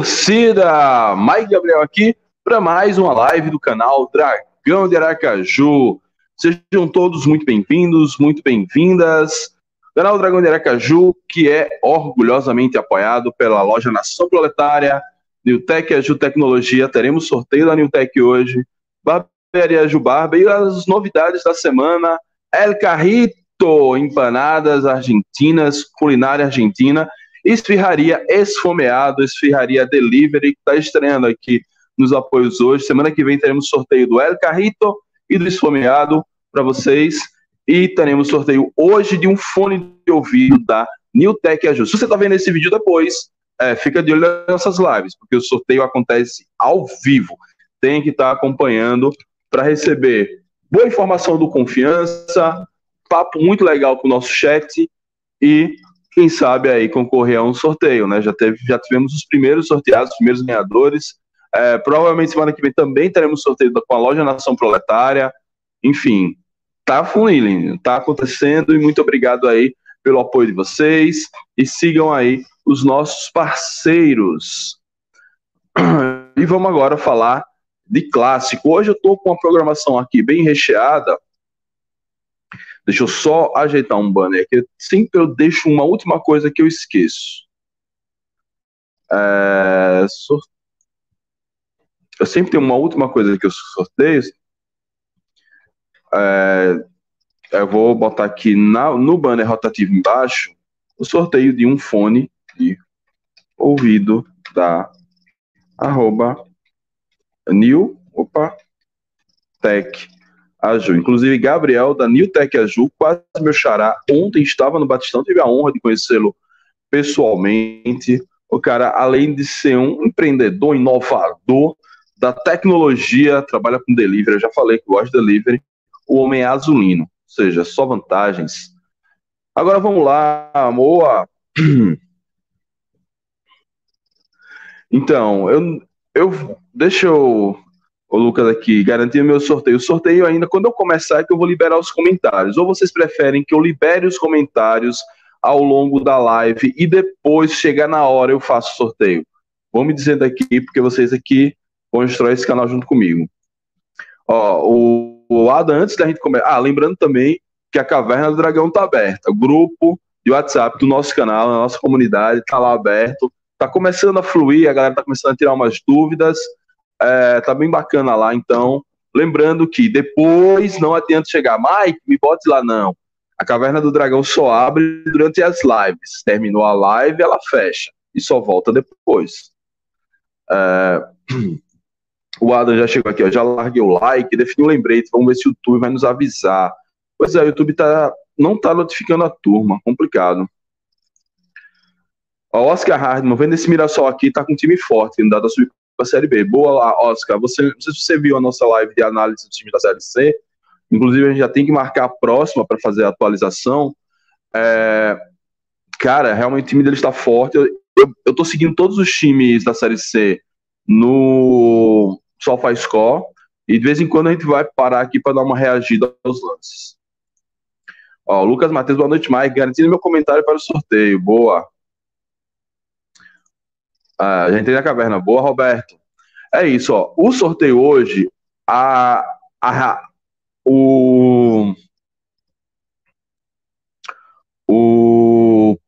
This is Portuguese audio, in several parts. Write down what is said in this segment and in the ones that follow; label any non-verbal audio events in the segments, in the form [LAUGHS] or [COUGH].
Torcida! Mike Gabriel aqui para mais uma live do canal Dragão de Aracaju. Sejam todos muito bem-vindos, muito bem-vindas. Canal Dragão de Aracaju, que é orgulhosamente apoiado pela loja Nação Proletária, Newtec Aju Tecnologia. Teremos sorteio da Newtec hoje, Barbearia Jubarba e as novidades da semana. El Carrito, empanadas argentinas, culinária argentina Esfirraria Esfomeado, Esfirraria Delivery, que está estreando aqui nos apoios hoje. Semana que vem teremos sorteio do El Carrito e do Esfomeado para vocês. E teremos sorteio hoje de um fone de ouvido da Newtec Ajuda. Se você está vendo esse vídeo depois, é, fica de olho nas nossas lives, porque o sorteio acontece ao vivo. Tem que estar tá acompanhando para receber boa informação do Confiança, papo muito legal com o nosso chat e quem sabe aí concorrer a um sorteio, né? Já, teve, já tivemos os primeiros sorteados, os primeiros ganhadores. É, provavelmente semana que vem também teremos sorteio com a loja Nação Proletária. Enfim, tá funiling, tá acontecendo e muito obrigado aí pelo apoio de vocês e sigam aí os nossos parceiros. E vamos agora falar de clássico. Hoje eu tô com uma programação aqui bem recheada Deixa eu só ajeitar um banner aqui. Sempre eu deixo uma última coisa que eu esqueço. É. Eu sempre tenho uma última coisa que eu sorteio. É, eu vou botar aqui na, no banner rotativo embaixo o sorteio de um fone de ouvido da arroba new opa, tech Aju. Inclusive, Gabriel, da Newtec Aju, quase meu xará, ontem estava no Batistão, tive a honra de conhecê-lo pessoalmente. O cara, além de ser um empreendedor, inovador da tecnologia, trabalha com delivery, eu já falei que gosta de delivery, o homem é azulino, ou seja, só vantagens. Agora vamos lá, Moa. [CLEARS THROAT] Então, eu, eu deixa eu o Lucas aqui, garantir meu sorteio. O sorteio ainda, quando eu começar, é que eu vou liberar os comentários. Ou vocês preferem que eu libere os comentários ao longo da live e depois, chegar na hora, eu faço o sorteio? Vão me dizendo aqui, porque vocês aqui constroem esse canal junto comigo. Ó, o, o Adam, antes da gente começar. Ah, lembrando também que a Caverna do Dragão tá aberta. O grupo de WhatsApp do nosso canal, da nossa comunidade, tá lá aberto. Tá começando a fluir, a galera tá começando a tirar umas dúvidas é, tá bem bacana lá, então. Lembrando que depois não adianta chegar, Mike, me bote lá, não. A Caverna do Dragão só abre durante as lives. Terminou a live, ela fecha. E só volta depois. É... [CLEARS THROAT] O Adam já chegou aqui, ó, já larguei o like, definiu o lembrete, vamos ver se o YouTube vai nos avisar. Pois é, o YouTube tá, não tá notificando a turma, complicado. O Oscar Hardman, vendo esse Mirassol aqui, tá com um time forte, ainda dá subir para a Série B. Boa, Oscar. Você, não sei se você viu a nossa live de análise do time da Série C. Inclusive, a gente já tem que marcar a próxima para fazer a atualização. É, cara, realmente o time dele está forte. Eu, eu, eu tô seguindo todos os times da Série C no SofaScore e de vez em quando a gente vai parar aqui para dar uma reagida aos lances. Ó, Lucas Matheus, boa noite, Mike. Garantindo meu comentário para o sorteio. Boa. Ah, já entrei na caverna. Boa, Roberto. É isso, ó. O sorteio hoje, a, a, o, o,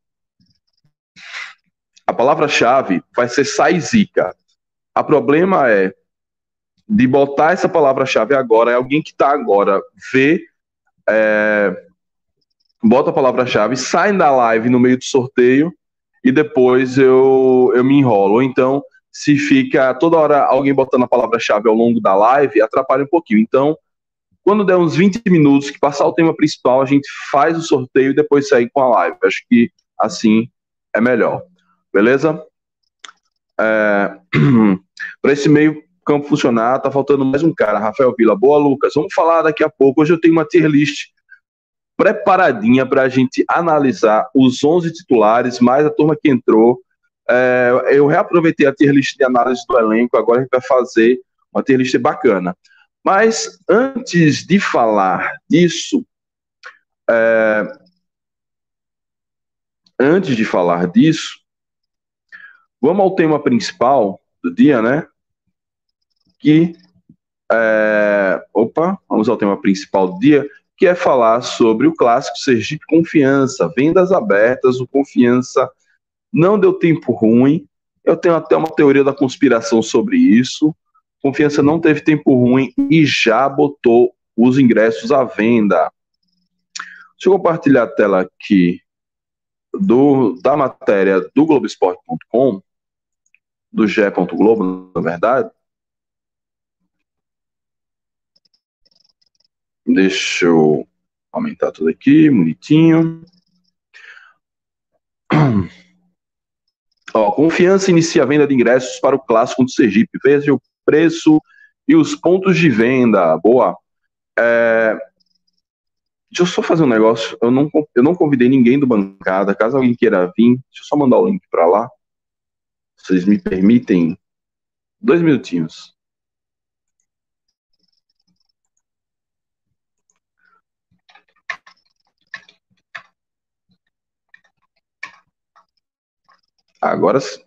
a palavra-chave vai ser Saizica. A problema é de botar essa palavra-chave agora, é alguém que está agora, vê, é, bota a palavra-chave, sai da live no meio do sorteio e depois eu, eu me enrolo. Então, se fica toda hora alguém botando a palavra-chave ao longo da live, atrapalha um pouquinho. Então, quando der uns 20 minutos que passar o tema principal, a gente faz o sorteio e depois segue com a live. Acho que assim é melhor. Beleza? É... [CLEARS THROAT] Para esse meio campo funcionar, tá faltando mais um cara, Rafael Vila. Boa, Lucas. Vamos falar daqui a pouco. Hoje eu tenho uma tier list preparadinha para a gente analisar os 11 titulares, mais a turma que entrou. É, eu reaproveitei a tier list de análise do elenco, agora a gente vai fazer uma tier list bacana. Mas antes de falar disso, é, antes de falar disso, vamos ao tema principal do dia, né? Que é, opa, vamos ao tema principal do dia, que é falar sobre o clássico Sergipe Confiança, vendas abertas, o Confiança não deu tempo ruim. Eu tenho até uma teoria da conspiração sobre isso. Confiança não teve tempo ruim e já botou os ingressos à venda. Deixa eu compartilhar a tela aqui do, da matéria do Globoesporte.com, do G.globo, na verdade. Deixa eu aumentar tudo aqui, bonitinho. [CLEARS THROAT] Ó, confiança inicia a venda de ingressos para o clássico do Sergipe. Veja o preço e os pontos de venda. Boa. É, deixa eu só fazer um negócio. Eu não, eu não convidei ninguém do bancada. Caso alguém queira vir, deixa eu só mandar o link para lá. Vocês me permitem dois minutinhos. Agora sim.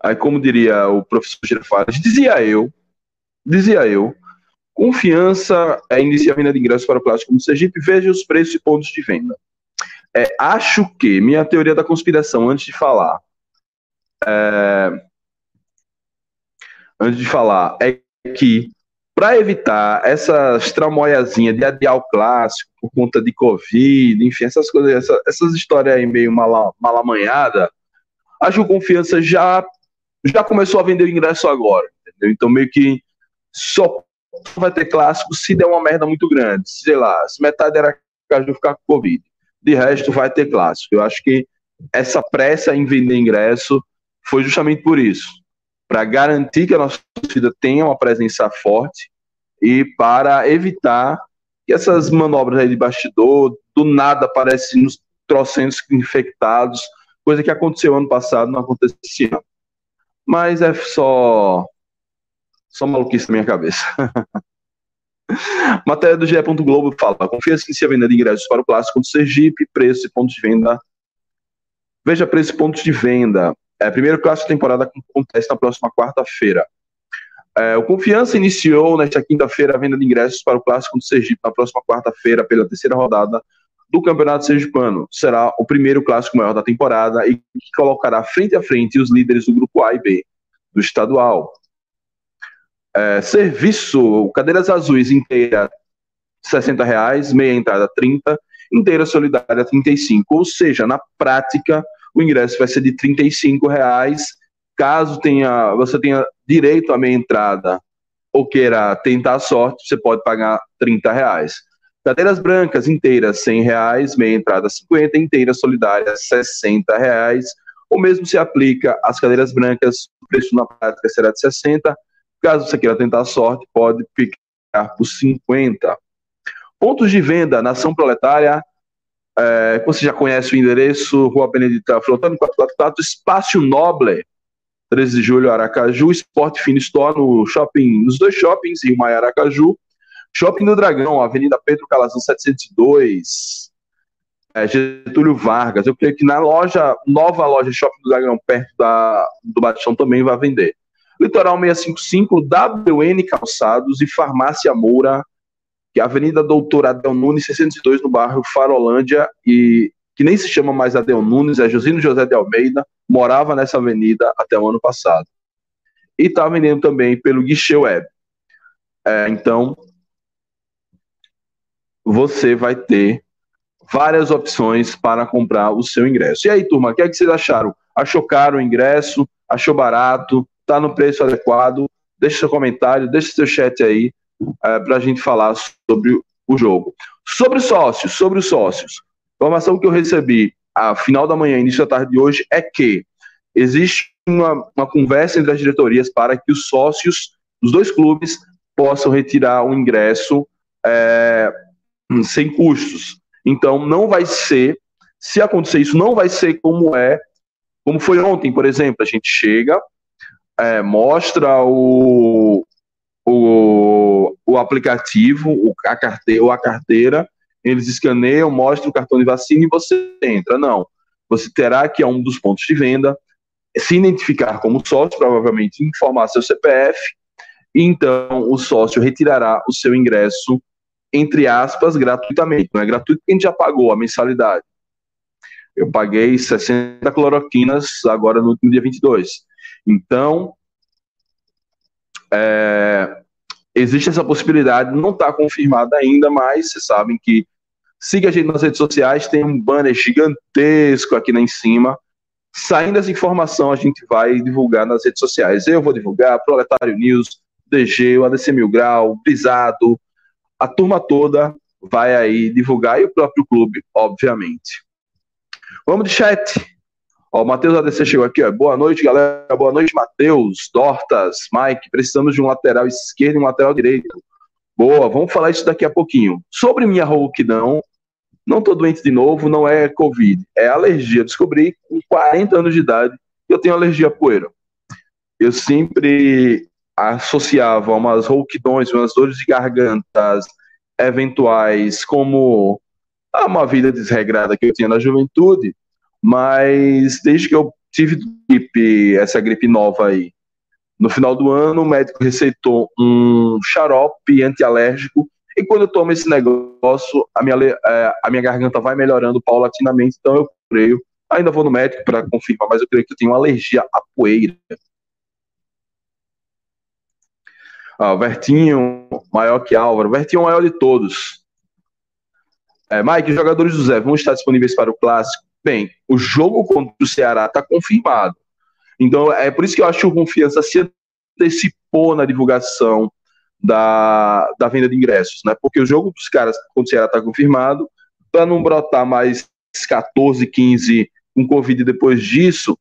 Aí, como diria o professor Girafales, dizia eu, dizia eu, confiança é iniciar a venda de ingressos para o plástico no Sergipe, veja os preços e pontos de venda. É, acho que, minha teoria da conspiração, antes de falar, é, antes de falar, é que para evitar essas tramoiazinhas de adiar o clássico por conta de Covid, enfim, essas coisas, essa, essas histórias aí meio mal, mal amanhada, acho Confiança já já começou a vender o ingresso agora, entendeu? Então meio que só vai ter clássico se der uma merda muito grande, sei lá, se metade era de ficar com Covid. De resto vai ter clássico. Eu acho que essa pressa em vender ingresso foi justamente por isso, para garantir que a nossa torcida tenha uma presença forte e para evitar que essas manobras aí de bastidor do nada aparecem nos trocentos infectados, coisa que aconteceu ano passado, não acontecia mas é só só maluquice na minha cabeça. [LAUGHS] Matéria do GE. Globo fala: confia-se a venda de ingressos para o clássico do Sergipe, preço e pontos de venda. Veja preço e pontos de venda. É, primeiro clássico da temporada acontece na próxima quarta-feira. É, o Confiança iniciou nesta quinta-feira a venda de ingressos para o clássico do Sergipe na próxima quarta-feira, pela terceira rodada do Campeonato Sergipano. Será o primeiro clássico maior da temporada e que colocará frente a frente os líderes do grupo A e B do estadual. É, serviço, cadeiras azuis inteira 60 reais, meia entrada 30, inteira solidária 35, ou seja, na prática o ingresso vai ser de 35 reais, caso tenha, você tenha direito à meia entrada ou queira tentar a sorte, você pode pagar 30 reais. Cadeiras brancas inteiras, 100 reais, meia entrada 50, inteira solidária 60 reais. O mesmo se aplica às cadeiras brancas, o preço na prática será de 60. Caso você queira tentar a sorte, pode ficar por 50. Pontos de venda, Nação Proletária, é, você já conhece o endereço, Rua Benedita Flotando 444, Espaço Noble, 13 de julho, Aracaju, Esporte Fino Store no shopping, nos dois shoppings, em Maia Aracaju, Shopping do Dragão, Avenida Pedro Calazão 702, é, Getúlio Vargas. Eu creio que na loja, nova loja Shopping do Dragão, perto da, do Batistão, também vai vender. Litoral 655, WN Calçados e Farmácia Moura, que é a Avenida Doutor Adel Nunes 602, no bairro Farolândia, e que nem se chama mais Adel Nunes, é Josino José de Almeida, morava nessa avenida até o ano passado. E está vendendo também pelo guichê web. É, então, você vai ter várias opções para comprar o seu ingresso. E aí, turma, o que, é que vocês acharam? Achou caro o ingresso? Achou barato? Está no preço adequado? Deixe seu comentário, deixe seu chat aí é, para a gente falar sobre o jogo. Sobre sócios, sobre os sócios. Informação que eu recebi a final da manhã, início da tarde de hoje, é que existe uma, uma conversa entre as diretorias para que os sócios dos dois clubes possam retirar o ingresso é, sem custos. Então, não vai ser, se acontecer isso, não vai ser como é, como foi ontem, por exemplo. A gente chega, é, mostra o, o, o aplicativo, o, a carteira, ou a carteira, eles escaneiam, mostram o cartão de vacina e você entra. Não. Você terá que ir a um dos pontos de venda, se identificar como sócio, provavelmente informar seu CPF, e então o sócio retirará o seu ingresso, entre aspas, gratuitamente. Não é gratuito porque a gente já pagou a mensalidade. Eu paguei 60 cloroquinas agora no dia 22. Então, é, existe essa possibilidade, não está confirmada ainda, mas vocês sabem que siga a gente nas redes sociais, tem um banner gigantesco aqui lá em cima. Saindo essa informação, a gente vai divulgar nas redes sociais. Eu vou divulgar, Proletário News, DG, o ADC Mil Grau, Brisado, a turma toda vai aí divulgar e o próprio clube, obviamente. Vamos de chat. Ó, o Matheus ADC chegou aqui, ó. Boa noite, galera. Boa noite, Matheus, Dortas, Mike. Precisamos de um lateral esquerdo e um lateral direito. Boa, vamos falar isso daqui a pouquinho. Sobre minha rouquidão, não tô doente de novo, não é Covid, é alergia. Descobri com 40 anos de idade que eu tenho alergia a poeira. Eu sempre associava umas rouquidões, umas dores de gargantas eventuais, como uma vida desregrada que eu tinha na juventude, mas desde que eu tive gripe, essa gripe nova aí, no final do ano, o médico receitou um xarope antialérgico. E quando eu tomo esse negócio, a minha, é, a minha garganta vai melhorando paulatinamente. Então eu creio. Ainda vou no médico para confirmar, mas eu creio que eu tenho alergia à poeira. Ah, Vertinho, maior que Álvaro. Vertinho é maior de todos. É, Mike, jogadores do Zé vão estar disponíveis para o clássico? Bem, o jogo contra o Ceará está confirmado. Então, é por isso que eu acho que o Confiança se antecipou na divulgação da, da venda de ingressos, né? Porque o jogo dos caras contra o Ceará está confirmado, para não brotar mais 14, 15 com Covid depois disso,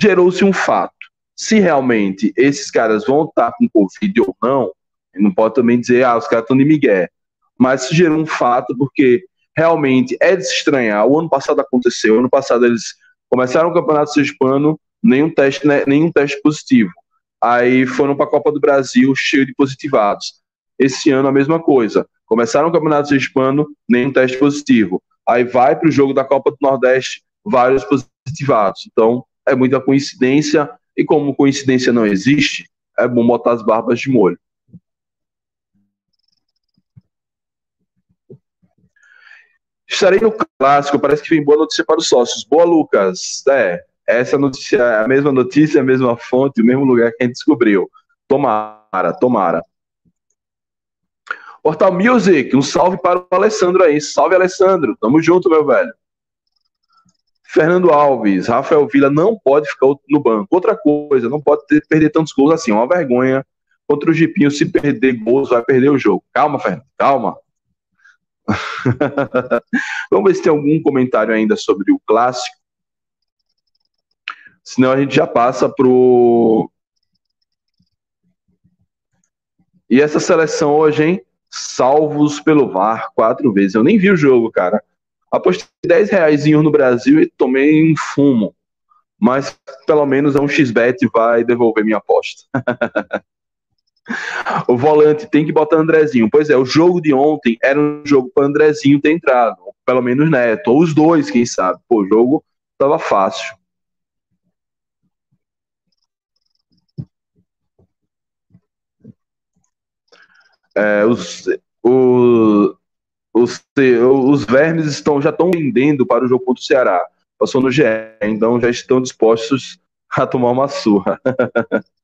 gerou-se um fato. Se realmente esses caras vão estar com Covid ou não, não pode também dizer, ah, os caras estão de migué. Mas gerou um fato porque realmente é de se estranhar. O ano passado aconteceu, o ano passado eles começaram o Campeonato Sergipano, nenhum teste, né, nenhum teste positivo. Aí foram para a Copa do Brasil cheio de positivados. Esse ano a mesma coisa. Começaram o Campeonato Sergipano, nenhum teste positivo. Aí vai para o jogo da Copa do Nordeste, vários positivados. Então é muita coincidência, e como coincidência não existe, é bom botar as barbas de molho. Estarei no clássico, parece que vem boa notícia para os sócios. Boa, Lucas. É, essa notícia é a mesma notícia, a mesma fonte, o mesmo lugar que a gente descobriu. Tomara, tomara. Portal Music, um salve para o Alessandro aí. Salve, Alessandro. Tamo junto, meu velho. Fernando Alves, Rafael Vila não pode ficar no banco. Outra coisa, não pode ter, perder tantos gols assim. É uma vergonha. Contra o Gipinho, se perder gols, vai perder o jogo. Calma, Fernando, calma. [LAUGHS] Vamos ver se tem algum comentário ainda sobre o clássico. Senão a gente já passa pro. E essa seleção hoje, hein? Salvos pelo VAR quatro vezes. Eu nem vi o jogo, cara. Apostei 10 reais no Brasil e tomei um fumo. Mas pelo menos é um XBet vai devolver minha aposta. [LAUGHS] [LAUGHS] o volante tem que botar Andrezinho. Pois é, o jogo de ontem era um jogo para Andrezinho ter entrado, pelo menos Neto, ou os dois, quem sabe. Pô, o jogo tava fácil. É, os, os, os, vermes estão, já estão vendendo para o jogo contra o Ceará. passou no GE, então já estão dispostos a tomar uma surra. [LAUGHS]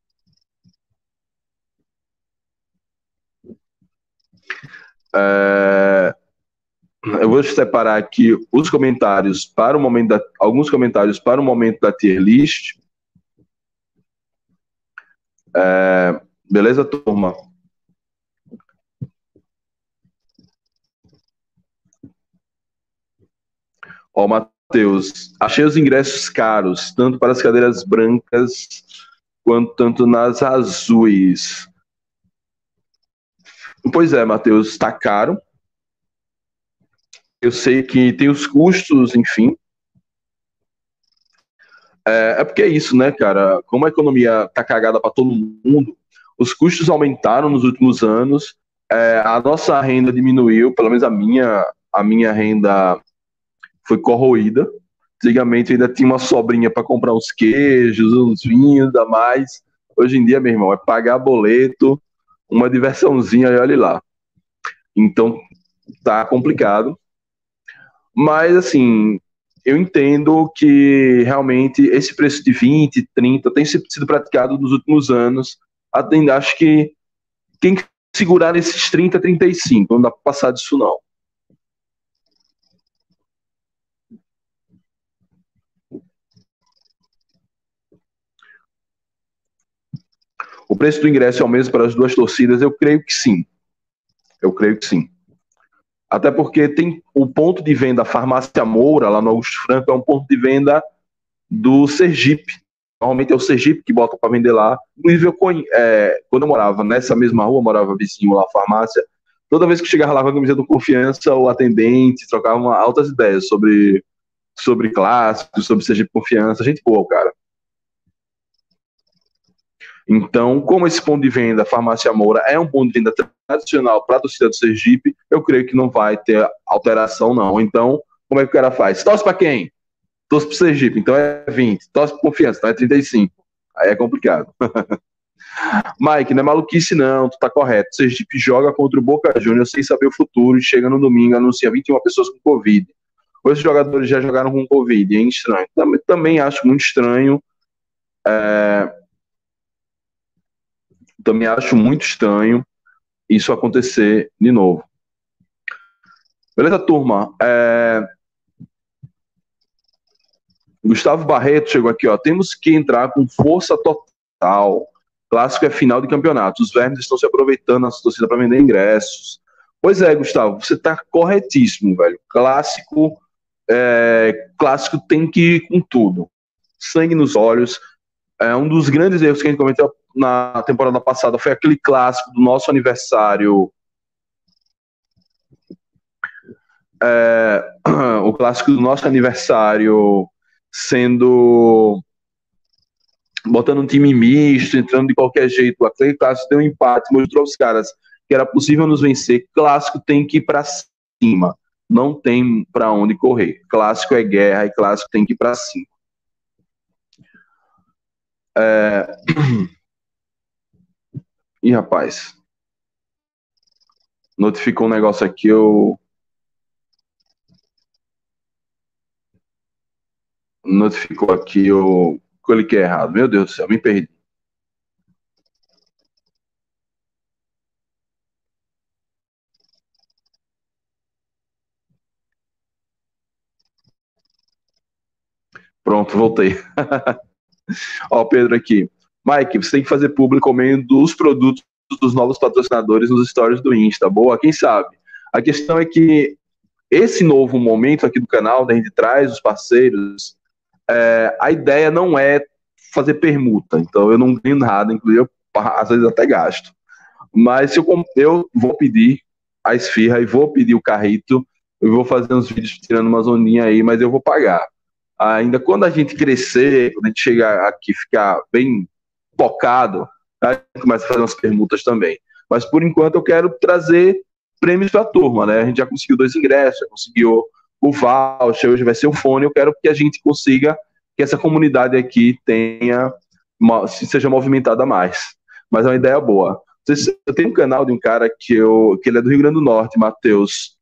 é, eu vou separar aqui os comentários para o momento da, alguns comentários para o momento da tier list. É, beleza, turma? Ó, Matheus, achei os ingressos caros, tanto para as cadeiras brancas quanto tanto nas azuis. Pois é, Matheus, está caro. Eu sei que tem os custos, enfim. É, é porque é isso, né, cara? Como a economia tá cagada para todo mundo, os custos aumentaram nos últimos anos, é, a nossa renda diminuiu, pelo menos a minha, a minha renda foi corroída. Antigamente ainda tinha uma sobrinha para comprar uns queijos, uns vinhos, a mais. Hoje em dia, meu irmão, é pagar boleto, uma diversãozinha e lá. Então, tá complicado. Mas, assim, eu entendo que realmente esse preço de 20, 30 tem sido praticado nos últimos anos. Acho que quem segurar esses 30, 35, não dá para passar disso não. O preço do ingresso é o mesmo para as duas torcidas? Eu creio que sim. Eu creio que sim. Até porque tem o ponto de venda Farmácia Moura, lá no Augusto Franco, é um ponto de venda do Sergipe. Normalmente é o Sergipe que bota para vender lá. Inclusive, eu, é, quando eu morava nessa mesma rua, morava vizinho lá, farmácia, toda vez que chegava lá com a camisa do Confiança, o atendente trocava altas ideias sobre, sobre clássicos, sobre Sergipe Confiança. Gente boa, cara. Então, como esse ponto de venda, Farmácia Moura, é um ponto de venda tradicional para a torcida do Sergipe, eu creio que não vai ter alteração, não. Então, como é que o cara faz? Torce para quem? Torce para o Sergipe, então é 20. Torce para Confiança, então é 35. Aí é complicado. [LAUGHS] Mike, não é maluquice não, tu tá correto. Sergipe joga contra o Boca Juniors sem saber o futuro e chega no domingo, anuncia 21 pessoas com Covid. Os jogadores já jogaram com Covid, é estranho. Também, também acho muito estranho. É, também acho muito estranho isso acontecer de novo. Beleza, turma? É... Gustavo Barreto chegou aqui, ó. Temos que entrar com força total. Clássico é final de campeonato. Os vermes estão se aproveitando da torcida para vender ingressos. Pois é, Gustavo, você está corretíssimo, velho. Clássico, é... clássico tem que ir com tudo. Sangue nos olhos. É um dos grandes erros que a gente cometeu na temporada passada foi aquele clássico do nosso aniversário. É, [CLEARS THROAT] o clássico do nosso aniversário sendo botando um time misto, entrando de qualquer jeito. Aquele clássico deu um empate, mostrou os caras que era possível nos vencer. Clássico tem que ir para cima, não tem para onde correr. Clássico é guerra e clássico tem que ir para cima. É... [CLEARS THROAT] Ih, rapaz. Notificou um negócio aqui, eu. Notificou aqui, eu cliquei errado. Meu Deus do céu, me perdi. Pronto, voltei. [LAUGHS] Ó, Pedro aqui. Mike, você tem que fazer público comendo os produtos dos novos patrocinadores nos stories do Insta. Boa, quem sabe? A questão é que esse novo momento aqui do canal, da né, gente traz os parceiros, é, a ideia não é fazer permuta. Então eu não ganho nada, inclusive eu, às vezes até gasto. Mas se eu, eu vou pedir a esfirra e vou pedir o carrito, eu vou fazer uns vídeos tirando uma zoninha aí, mas eu vou pagar. Ainda quando a gente crescer, quando a gente chegar aqui ficar bem focado, a gente começa a fazer umas permutas também. Mas por enquanto eu quero trazer prêmios para a turma, né? A gente já conseguiu dois ingressos, já conseguiu o voucher, hoje vai ser o fone. Eu quero que a gente consiga que essa comunidade aqui tenha seja movimentada mais. Mas é uma ideia boa. Eu tenho um canal de um cara que eu que ele é do Rio Grande do Norte, Matheus.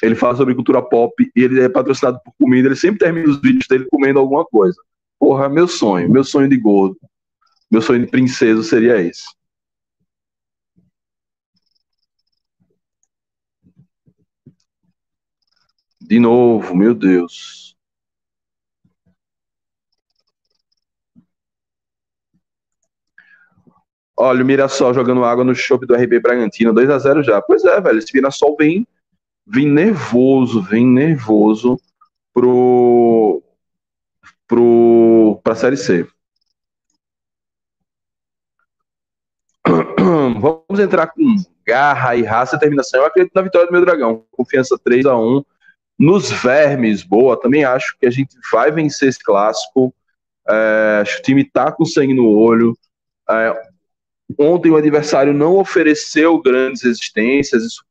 ele fala sobre cultura pop e ele é patrocinado por comida, ele sempre termina os vídeos dele comendo alguma coisa. Porra, meu sonho, meu sonho de gordo, meu sonho de princesa seria esse. De novo, meu Deus. Olha, o Mirassol jogando água no chope do RB Bragantino, 2 a 0 já. Pois é, velho, esse Mirassol vem, vem nervoso, vem nervoso pro, pro, pra Série C. Vamos entrar com garra e raça e determinação. Eu acredito na vitória do meu dragão. Confiança 3 a 1 nos vermes, boa. Também acho que a gente vai vencer esse clássico. É, acho que o time tá com sangue no olho. É, ontem o adversário não ofereceu grandes resistências, isso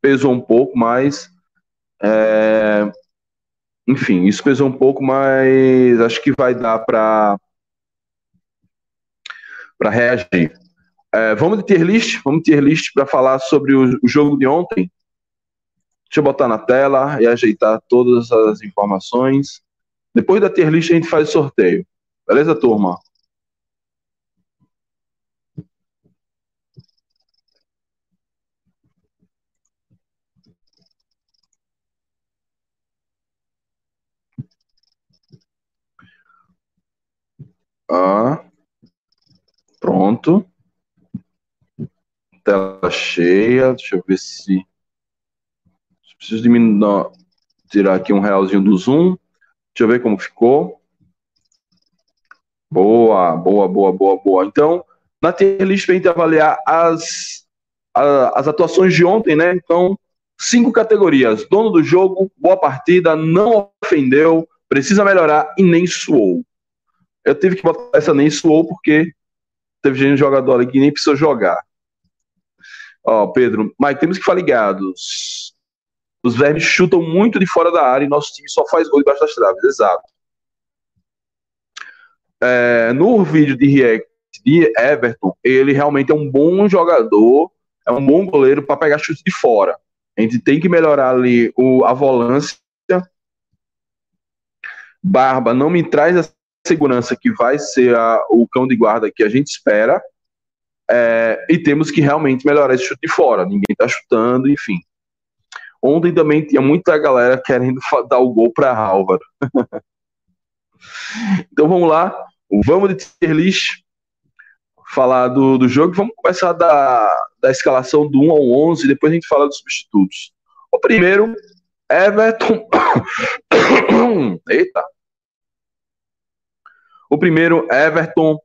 pesou um pouco, mas. É, enfim, isso pesou um pouco, mas acho que vai dar para para reagir. É, vamos de tier list, vamos tier list para falar sobre o, o, jogo de ontem. Deixa eu botar na tela e ajeitar todas as informações. Depois da tier list a gente faz o sorteio. Beleza, turma? Ah, pronto. Tela cheia. Deixa eu ver se Preciso diminuir, tirar aqui um realzinho do zoom. Deixa eu ver como ficou. Boa, boa, boa, boa, boa. Então, na tier list a gente avaliar as, as atuações de ontem, né? Então, cinco categorias. Dono do jogo, boa partida, não ofendeu, precisa melhorar e nem suou. Eu tive que botar essa nem suou porque teve gente jogador ali que nem precisou jogar. Ó, Pedro, mas temos que ficar ligados. Os vermes chutam muito de fora da área e nosso time só faz gol debaixo das traves. Exato. É, no vídeo de react de Everton, ele realmente é um bom jogador, é um bom goleiro para pegar chute de fora. A gente tem que melhorar ali o, a volância. Barba não me traz a segurança que vai ser a, o cão de guarda que a gente espera. É, e temos que realmente melhorar esse chute de fora. Ninguém está chutando, enfim. Ontem também tinha muita galera querendo dar o gol para Álvaro. [LAUGHS] então vamos lá, vamos de tier list, falar do, do jogo. Vamos começar da, da escalação do 1 ao 11, depois a gente fala dos substitutos. O primeiro, Everton. [COUGHS] Eita. O primeiro, Everton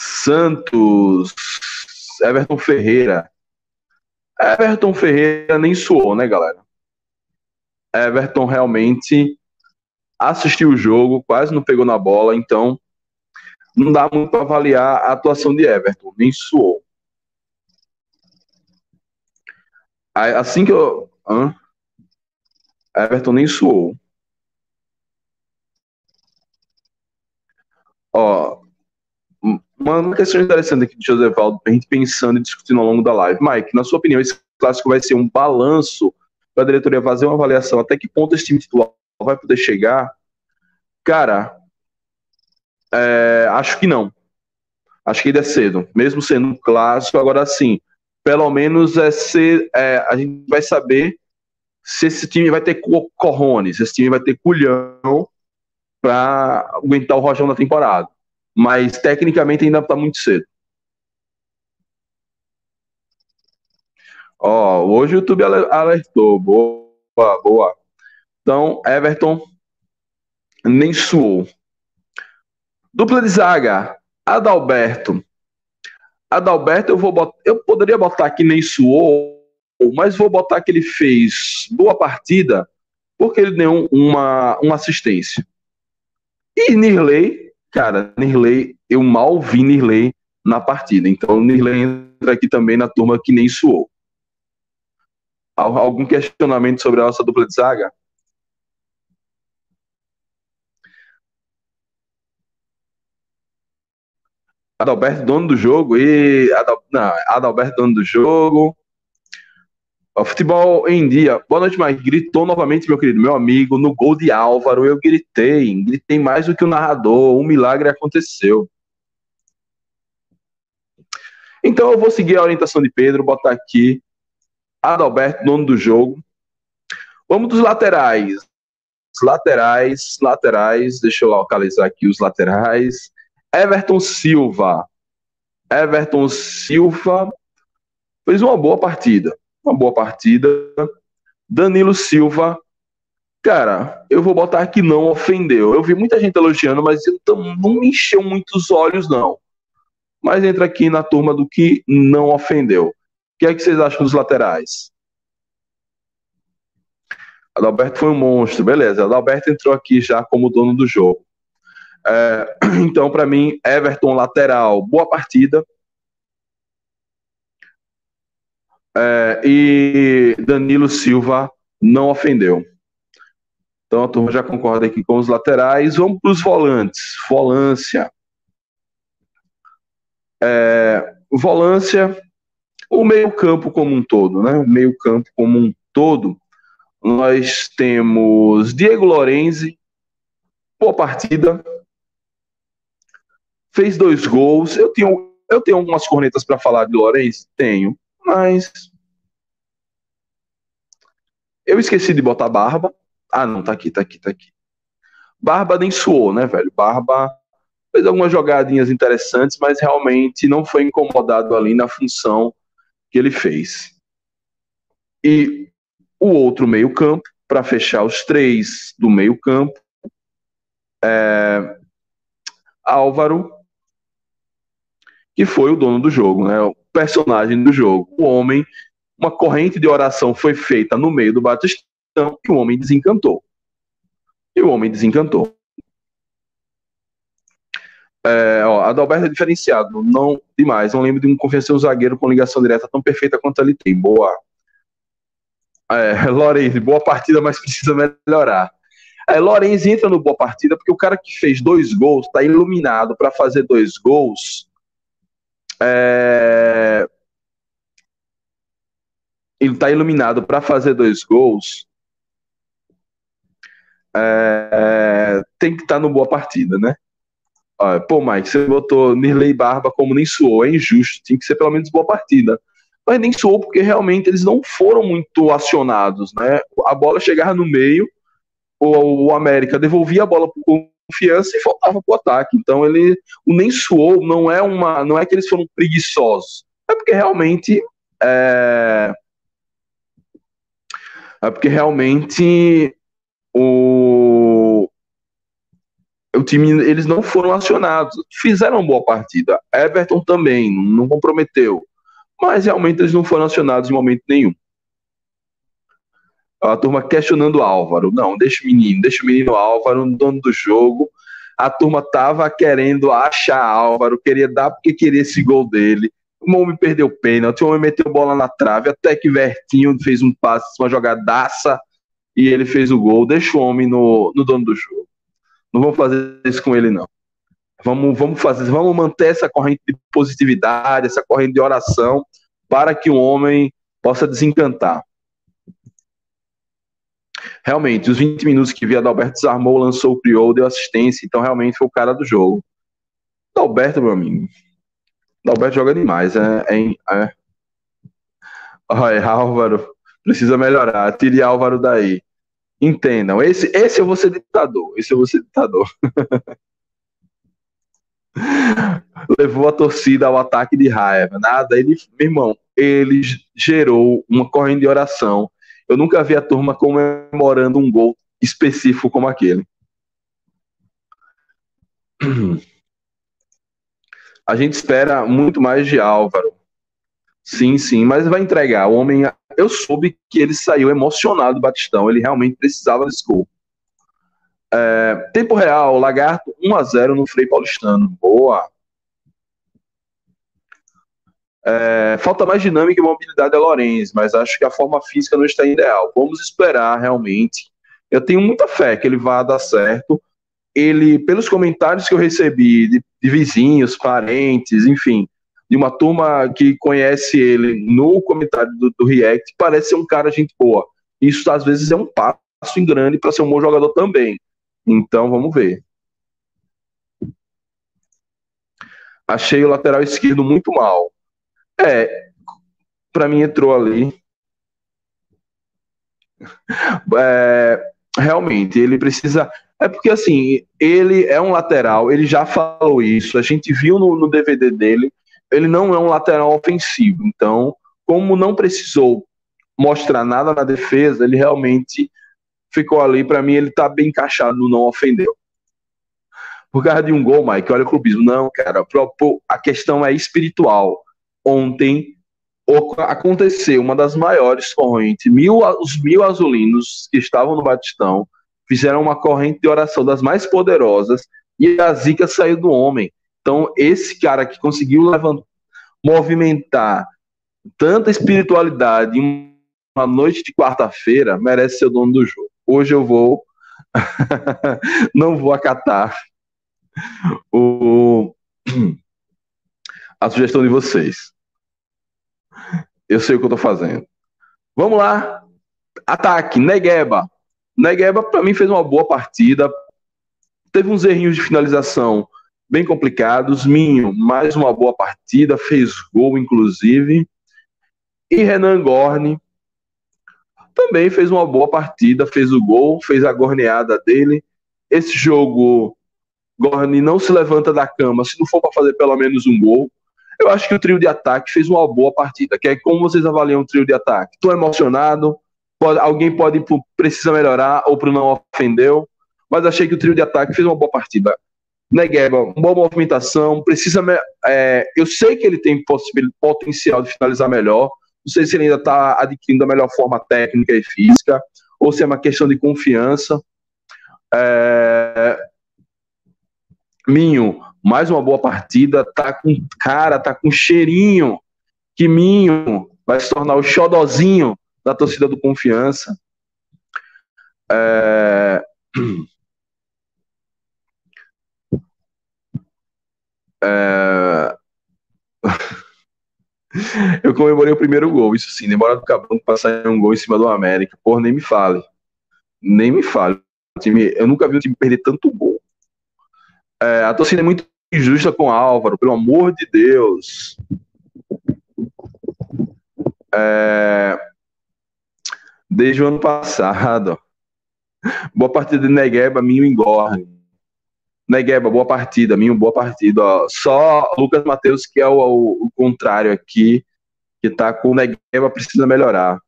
Santos. Everton Ferreira. Everton Ferreira nem suou, né, galera? Everton realmente assistiu o jogo, quase não pegou na bola, então não dá muito para avaliar a atuação de Everton, nem suou. Assim que eu. Hã? Everton nem suou. Ó, uma questão interessante aqui de José Valdo, a gente pensando e discutindo ao longo da live. Mike, na sua opinião, esse clássico vai ser um balanço para a diretoria fazer uma avaliação até que ponto esse time titular vai poder chegar? Cara, é, acho que não. Acho que ainda é cedo. Mesmo sendo um clássico, agora sim, pelo menos é ser, é, a gente vai saber se esse time vai ter corrones, se esse time vai ter culhão para aguentar o rojão da temporada mas tecnicamente ainda está muito cedo. Ó, hoje o YouTube alertou. Boa, boa. Então, Everton nem suou. Dupla de zaga, Adalberto. Adalberto, eu vou botar, eu poderia botar que nem suou, mas vou botar que ele fez boa partida porque ele deu uma, uma assistência. E Nirley Cara, Nirley, eu mal vi Nirley na partida. Então, Nirley entra aqui também na turma que nem suou. Algum questionamento sobre a nossa dupla de zaga? Adalberto, dono do jogo. E Adal... Não, Adalberto, dono do jogo. Futebol em dia. Boa noite, Mike. Gritou novamente, meu querido, meu amigo, no gol de Álvaro. Eu gritei, gritei mais do que o narrador. Um milagre aconteceu. Então eu vou seguir a orientação de Pedro, botar aqui Adalberto, dono do jogo. Vamos dos laterais. Laterais, laterais, deixa eu localizar aqui os laterais. Everton Silva. Everton Silva fez uma boa partida. Uma boa partida. Danilo Silva, cara, eu vou botar que não ofendeu. Eu vi muita gente elogiando, mas não me encheu muitos olhos, não. Mas entra aqui na turma do que não ofendeu. O que é que vocês acham dos laterais? Adalberto foi um monstro, beleza. Adalberto entrou aqui já como dono do jogo. É, [CLEARS THROAT] então, para mim, Everton lateral, boa partida. É, e Danilo Silva não ofendeu. Então a turma já concorda aqui com os laterais. Vamos para os volantes. Volância. É, volância, o meio-campo como um todo, né? O meio-campo como um todo. Nós temos Diego Lorenzi, boa partida, fez dois gols. Eu tenho, eu tenho algumas cornetas para falar de Lourenço? Tenho, mas. Eu esqueci de botar Barba. Ah, não, tá aqui, tá aqui, tá aqui. Barba nem suou, né, velho? Barba fez algumas jogadinhas interessantes, mas realmente não foi incomodado ali na função que ele fez. E o outro meio-campo, para fechar os três do meio-campo, é Álvaro, que foi o dono do jogo, né? Personagem do jogo. O homem, uma corrente de oração foi feita no meio do Batistão e o homem desencantou. E o homem desencantou. É, ó, Adalberto é diferenciado, não demais. Não lembro de um convencer um zagueiro com ligação direta tão perfeita quanto ele tem. Boa. É, [LAUGHS] Lorenzi, boa partida, mas precisa melhorar. É, Lorenzi entra no boa partida porque o cara que fez dois gols está iluminado para fazer dois gols é... Ele está iluminado para fazer dois gols. É... Tem que estar tá no boa partida, né? Pô, Mike, você botou Nirley Barba como nem suou, é injusto. Tinha que ser pelo menos boa partida. Mas nem suou porque realmente eles não foram muito acionados, né? A bola chegava no meio, o, o América devolvia a bola para confiança e faltava pro ataque. Então ele o nem suou não é uma não é que eles foram preguiçosos, é porque realmente é, é porque realmente o o time eles não foram acionados, fizeram uma boa partida. Everton também não comprometeu, mas realmente eles não foram acionados em momento nenhum a turma questionando o Álvaro. Não, deixa o menino, deixa o menino Álvaro, dono do jogo. A turma tava querendo achar Álvaro, queria dar porque queria esse gol dele. O homem perdeu o pênalti, o homem meteu bola na trave, até que Vertinho fez um passe, uma jogadaça, e ele fez o gol. Deixa o homem no, no dono do jogo. Não vamos fazer isso com ele, não. Vamos, vamos fazer, vamos manter essa corrente de positividade, essa corrente de oração, para que o homem possa desencantar. Realmente, os 20 minutos que vi, Adalberto desarmou, lançou, criou, deu assistência, então realmente foi o cara do jogo. Adalberto, meu amigo. Adalberto joga demais, é. é, é. Olha, Álvaro, precisa melhorar. Tire Álvaro daí. Entendam, esse, esse eu vou ser ditador. Esse eu vou ser ditador. [LAUGHS] Levou a torcida ao ataque de raiva. Nada, ele, meu irmão, ele gerou uma corrente de oração eu nunca vi a turma comemorando um gol específico como aquele. A gente espera muito mais de Álvaro. Sim, sim, mas vai entregar. O homem. Eu soube que ele saiu emocionado do Batistão. Ele realmente precisava desse gol. É, tempo real, Lagarto 1 a 0 no Frei Paulistano. Boa. É, falta mais dinâmica e mobilidade a Lorenz, mas acho que a forma física não está ideal. Vamos esperar realmente. Eu tenho muita fé que ele vá dar certo. Ele, pelos comentários que eu recebi de, de vizinhos, parentes, enfim, de uma turma que conhece ele no comentário do, do React, parece ser um cara gente boa. Isso às vezes é um passo em grande para ser um bom jogador também. Então vamos ver. Achei o lateral esquerdo muito mal. É, para mim entrou ali. É, realmente, ele precisa. É porque assim, ele é um lateral, ele já falou isso, a gente viu no, no DVD dele, ele não é um lateral ofensivo. Então, como não precisou mostrar nada na defesa, ele realmente ficou ali. Para mim, ele tá bem encaixado no não ofendeu. Por causa de um gol, Mike, olha o clubismo. Não, cara, a questão é espiritual. Ontem aconteceu uma das maiores correntes. Mil, os mil azulinos que estavam no Batistão fizeram uma corrente de oração das mais poderosas e a zica saiu do homem. Então, esse cara que conseguiu levantar, movimentar tanta espiritualidade em uma noite de quarta-feira merece ser o dono do jogo. Hoje eu vou, [LAUGHS] não vou acatar o, [CLEARS THROAT] a sugestão de vocês. Eu sei o que eu tô fazendo. Vamos lá. Ataque, Negueba. Negueba, para mim, fez uma boa partida. Teve uns errinhos de finalização bem complicados. Minho, mais uma boa partida, fez gol, inclusive. E Renan Gorne também fez uma boa partida, fez o gol, fez a gorneada dele. Esse jogo, Gorne não se levanta da cama se não for para fazer pelo menos um gol. Eu acho que o trio de ataque fez uma boa partida. Que é como vocês avaliam o trio de ataque? Estou emocionado. Pode, alguém pode precisa melhorar ou para não ofendeu, mas achei que o trio de ataque fez uma boa partida. Negueba, boa movimentação, precisa. É, eu sei que ele tem potencial de finalizar melhor. Não sei se ele ainda está adquirindo a melhor forma técnica e física, ou se é uma questão de confiança. É... Minho, mais uma boa partida, tá com cara, tá com cheirinho que Minho vai se tornar o xodozinho da torcida do Confiança. É... [CLEARS THROAT] É... [LAUGHS] Eu comemorei o primeiro gol, isso sim, demora do Cabão passar um gol em cima do América. Porra, nem me fale. Nem me fale. eu nunca vi o time perder tanto gol. É, a torcida é muito injusta com o Álvaro, pelo amor de Deus. É, desde o ano passado. [LAUGHS] Boa partida de Negueba, Minho engorne. Negueba, boa partida, Minho, boa partida. Ó. Só Lucas Matheus, que é o, o, o, contrário aqui, que tá com o Negueba, precisa melhorar.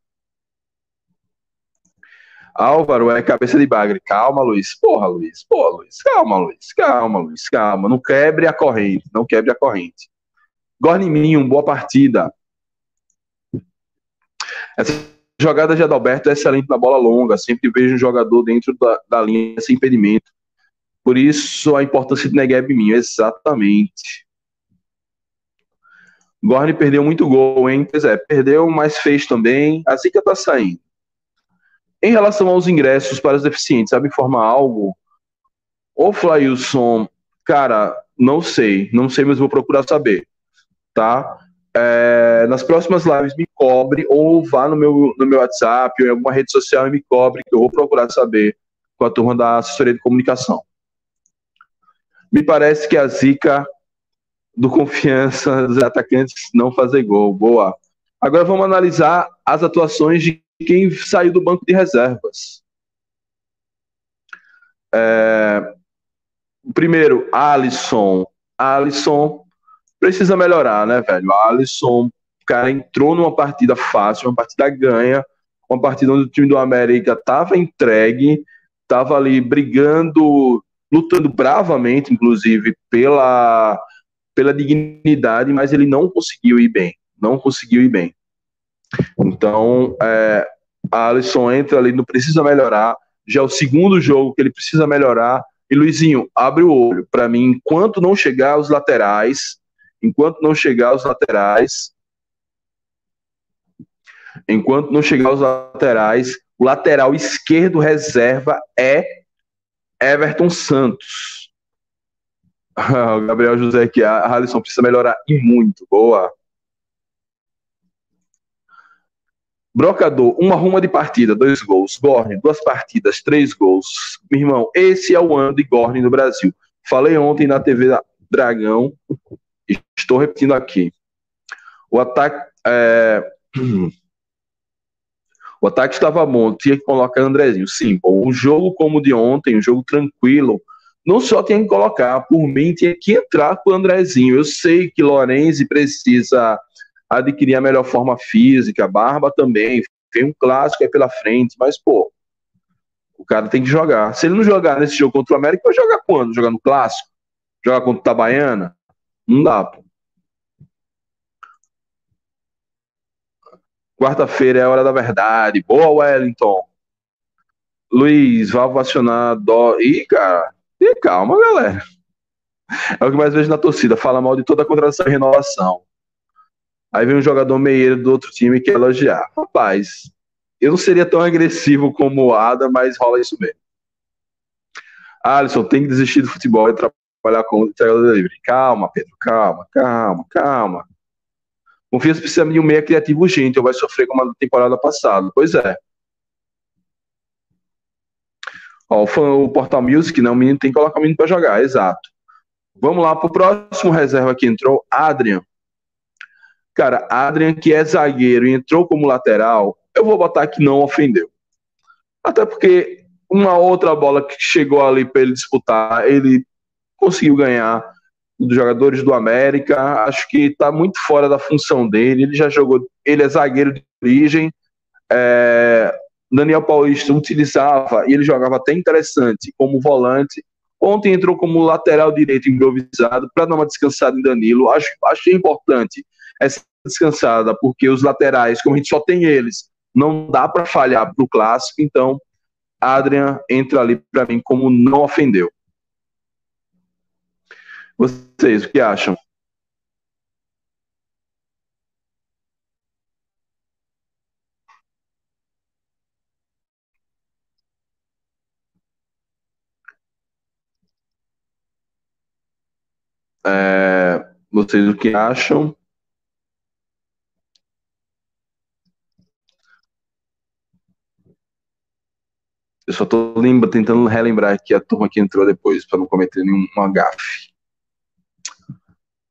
Álvaro é cabeça de bagre. Calma, Luiz. Porra, Luiz. Porra, Luiz. Calma, Luiz. Calma, Luiz. Calma. Não quebre a corrente. Não quebre a corrente. Gorniminho, boa partida. Essa jogada de Adalberto é excelente na bola longa. Sempre vejo um jogador dentro da, da linha sem impedimento. Por isso a importância de Negev Minho. Exatamente. Gorni perdeu muito gol, hein? Pois é, perdeu, mas fez também. Assim que tá saindo. Em relação aos ingressos para os deficientes, sabe informar algo? Ô, Flailson, cara, não sei, não sei, mas vou procurar saber, tá? É, nas próximas lives me cobre ou vá no meu, no meu WhatsApp ou em alguma rede social e me cobre, que eu vou procurar saber com a turma da assessoria de comunicação. Me parece que a zica do confiança dos atacantes não fazer gol. Boa. Agora vamos analisar as atuações de quem saiu do banco de reservas. É, primeiro, Alisson. Alisson precisa melhorar, né, velho? Alisson, o cara entrou numa partida fácil, uma partida ganha, uma partida onde o time do América estava entregue, estava ali brigando, lutando bravamente, inclusive, pela, pela dignidade, mas ele não conseguiu ir bem. Não conseguiu ir bem. Então, é, a Alisson entra ali, não precisa melhorar. Já é o segundo jogo que ele precisa melhorar. E Luizinho, abre o olho. Para mim, enquanto não chegar os laterais, enquanto não chegar os laterais, enquanto não chegar os laterais, o lateral esquerdo reserva é Everton Santos. [LAUGHS] o Gabriel José aqui, a Alisson precisa melhorar e muito. Boa. Brocador, uma ruma de partida, dois gols. Gorne, duas partidas, três gols. Meu irmão, esse é o ano de Gorne no Brasil. Falei ontem na TV Dragão, estou repetindo aqui. O ataque. É... [CLEARS THROAT] O ataque estava bom, tinha que colocar Andrezinho. Sim, bom, um jogo como o de ontem, um jogo tranquilo, não só tinha que colocar, por mim tinha que entrar com o Andrezinho. Eu sei que Lorenzi precisa adquirir a melhor forma física, Barba também, tem um clássico aí pela frente, mas pô, o cara tem que jogar. Se ele não jogar nesse jogo contra o América, vai jogar quando? Jogar no clássico? Jogar contra o Itabaiana? Não dá, pô. Quarta-feira é a hora da verdade. Boa, Wellington. Luiz, vai vacionar. Dó. Ih, cara. E calma, galera. É o que mais vejo na torcida. Fala mal de toda a contratação e renovação. Aí vem um jogador meieiro do outro time que elogiar. Rapaz, eu não seria tão agressivo como o Ada, mas rola isso mesmo. Alisson, tem que desistir do futebol e trabalhar com o entregador livre. Calma, Pedro, calma, calma, calma. Confiança precisa de um meia criativo urgente, ou vai sofrer como a temporada passada. Pois é. Ó, o, o Portal Music, né? O menino tem que colocar o menino para jogar, exato. Vamos lá pro próximo reserva que entrou, Adrian. Cara, Adrian, que é zagueiro e entrou como lateral, eu vou botar que não ofendeu. Até porque uma outra bola que chegou ali para ele disputar, ele conseguiu ganhar dos jogadores do América. Acho que está muito fora da função dele. Ele já jogou, ele é zagueiro de origem. É, Daniel Paulista utilizava e ele jogava até interessante como volante. Ontem entrou como lateral direito improvisado para dar uma descansada em Danilo. Acho, achei importante essa descansada, porque os laterais, como a gente só tem eles, não dá para falhar para o clássico. Então, Adrian entra ali para mim como não ofendeu. Vocês, o que acham? É, vocês o que acham? Eu só tô lembra, tentando relembrar aqui a turma que entrou depois, para não cometer nenhum gafe.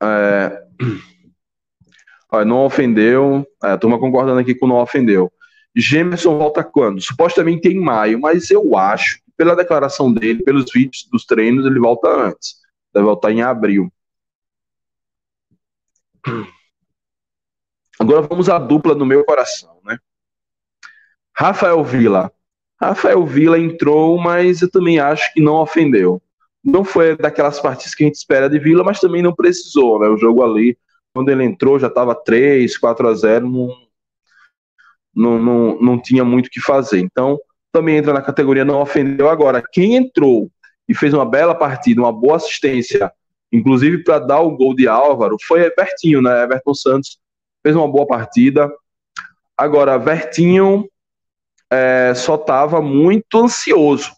É... [CLEARS THROAT] Olha, não ofendeu. É, a turma concordando aqui com não ofendeu. Gemerson volta quando? Supostamente em maio, mas eu acho, pela declaração dele, pelos vídeos dos treinos, ele volta antes. Deve voltar em abril. Agora vamos à dupla no meu coração, né? Rafael Vila. Rafael Vila entrou, mas eu também acho que não ofendeu não foi daquelas partidas que a gente espera de Vila, mas também não precisou, né? O jogo ali, quando ele entrou, já estava 3, 4 a 0, não, não, não, não tinha muito o que fazer. Então, também entra na categoria não ofendeu. Agora, quem entrou e fez uma bela partida, uma boa assistência, inclusive para dar o gol de Álvaro, foi Evertinho, né? Everton Santos fez uma boa partida. Agora, Vertinho é, só estava muito ansioso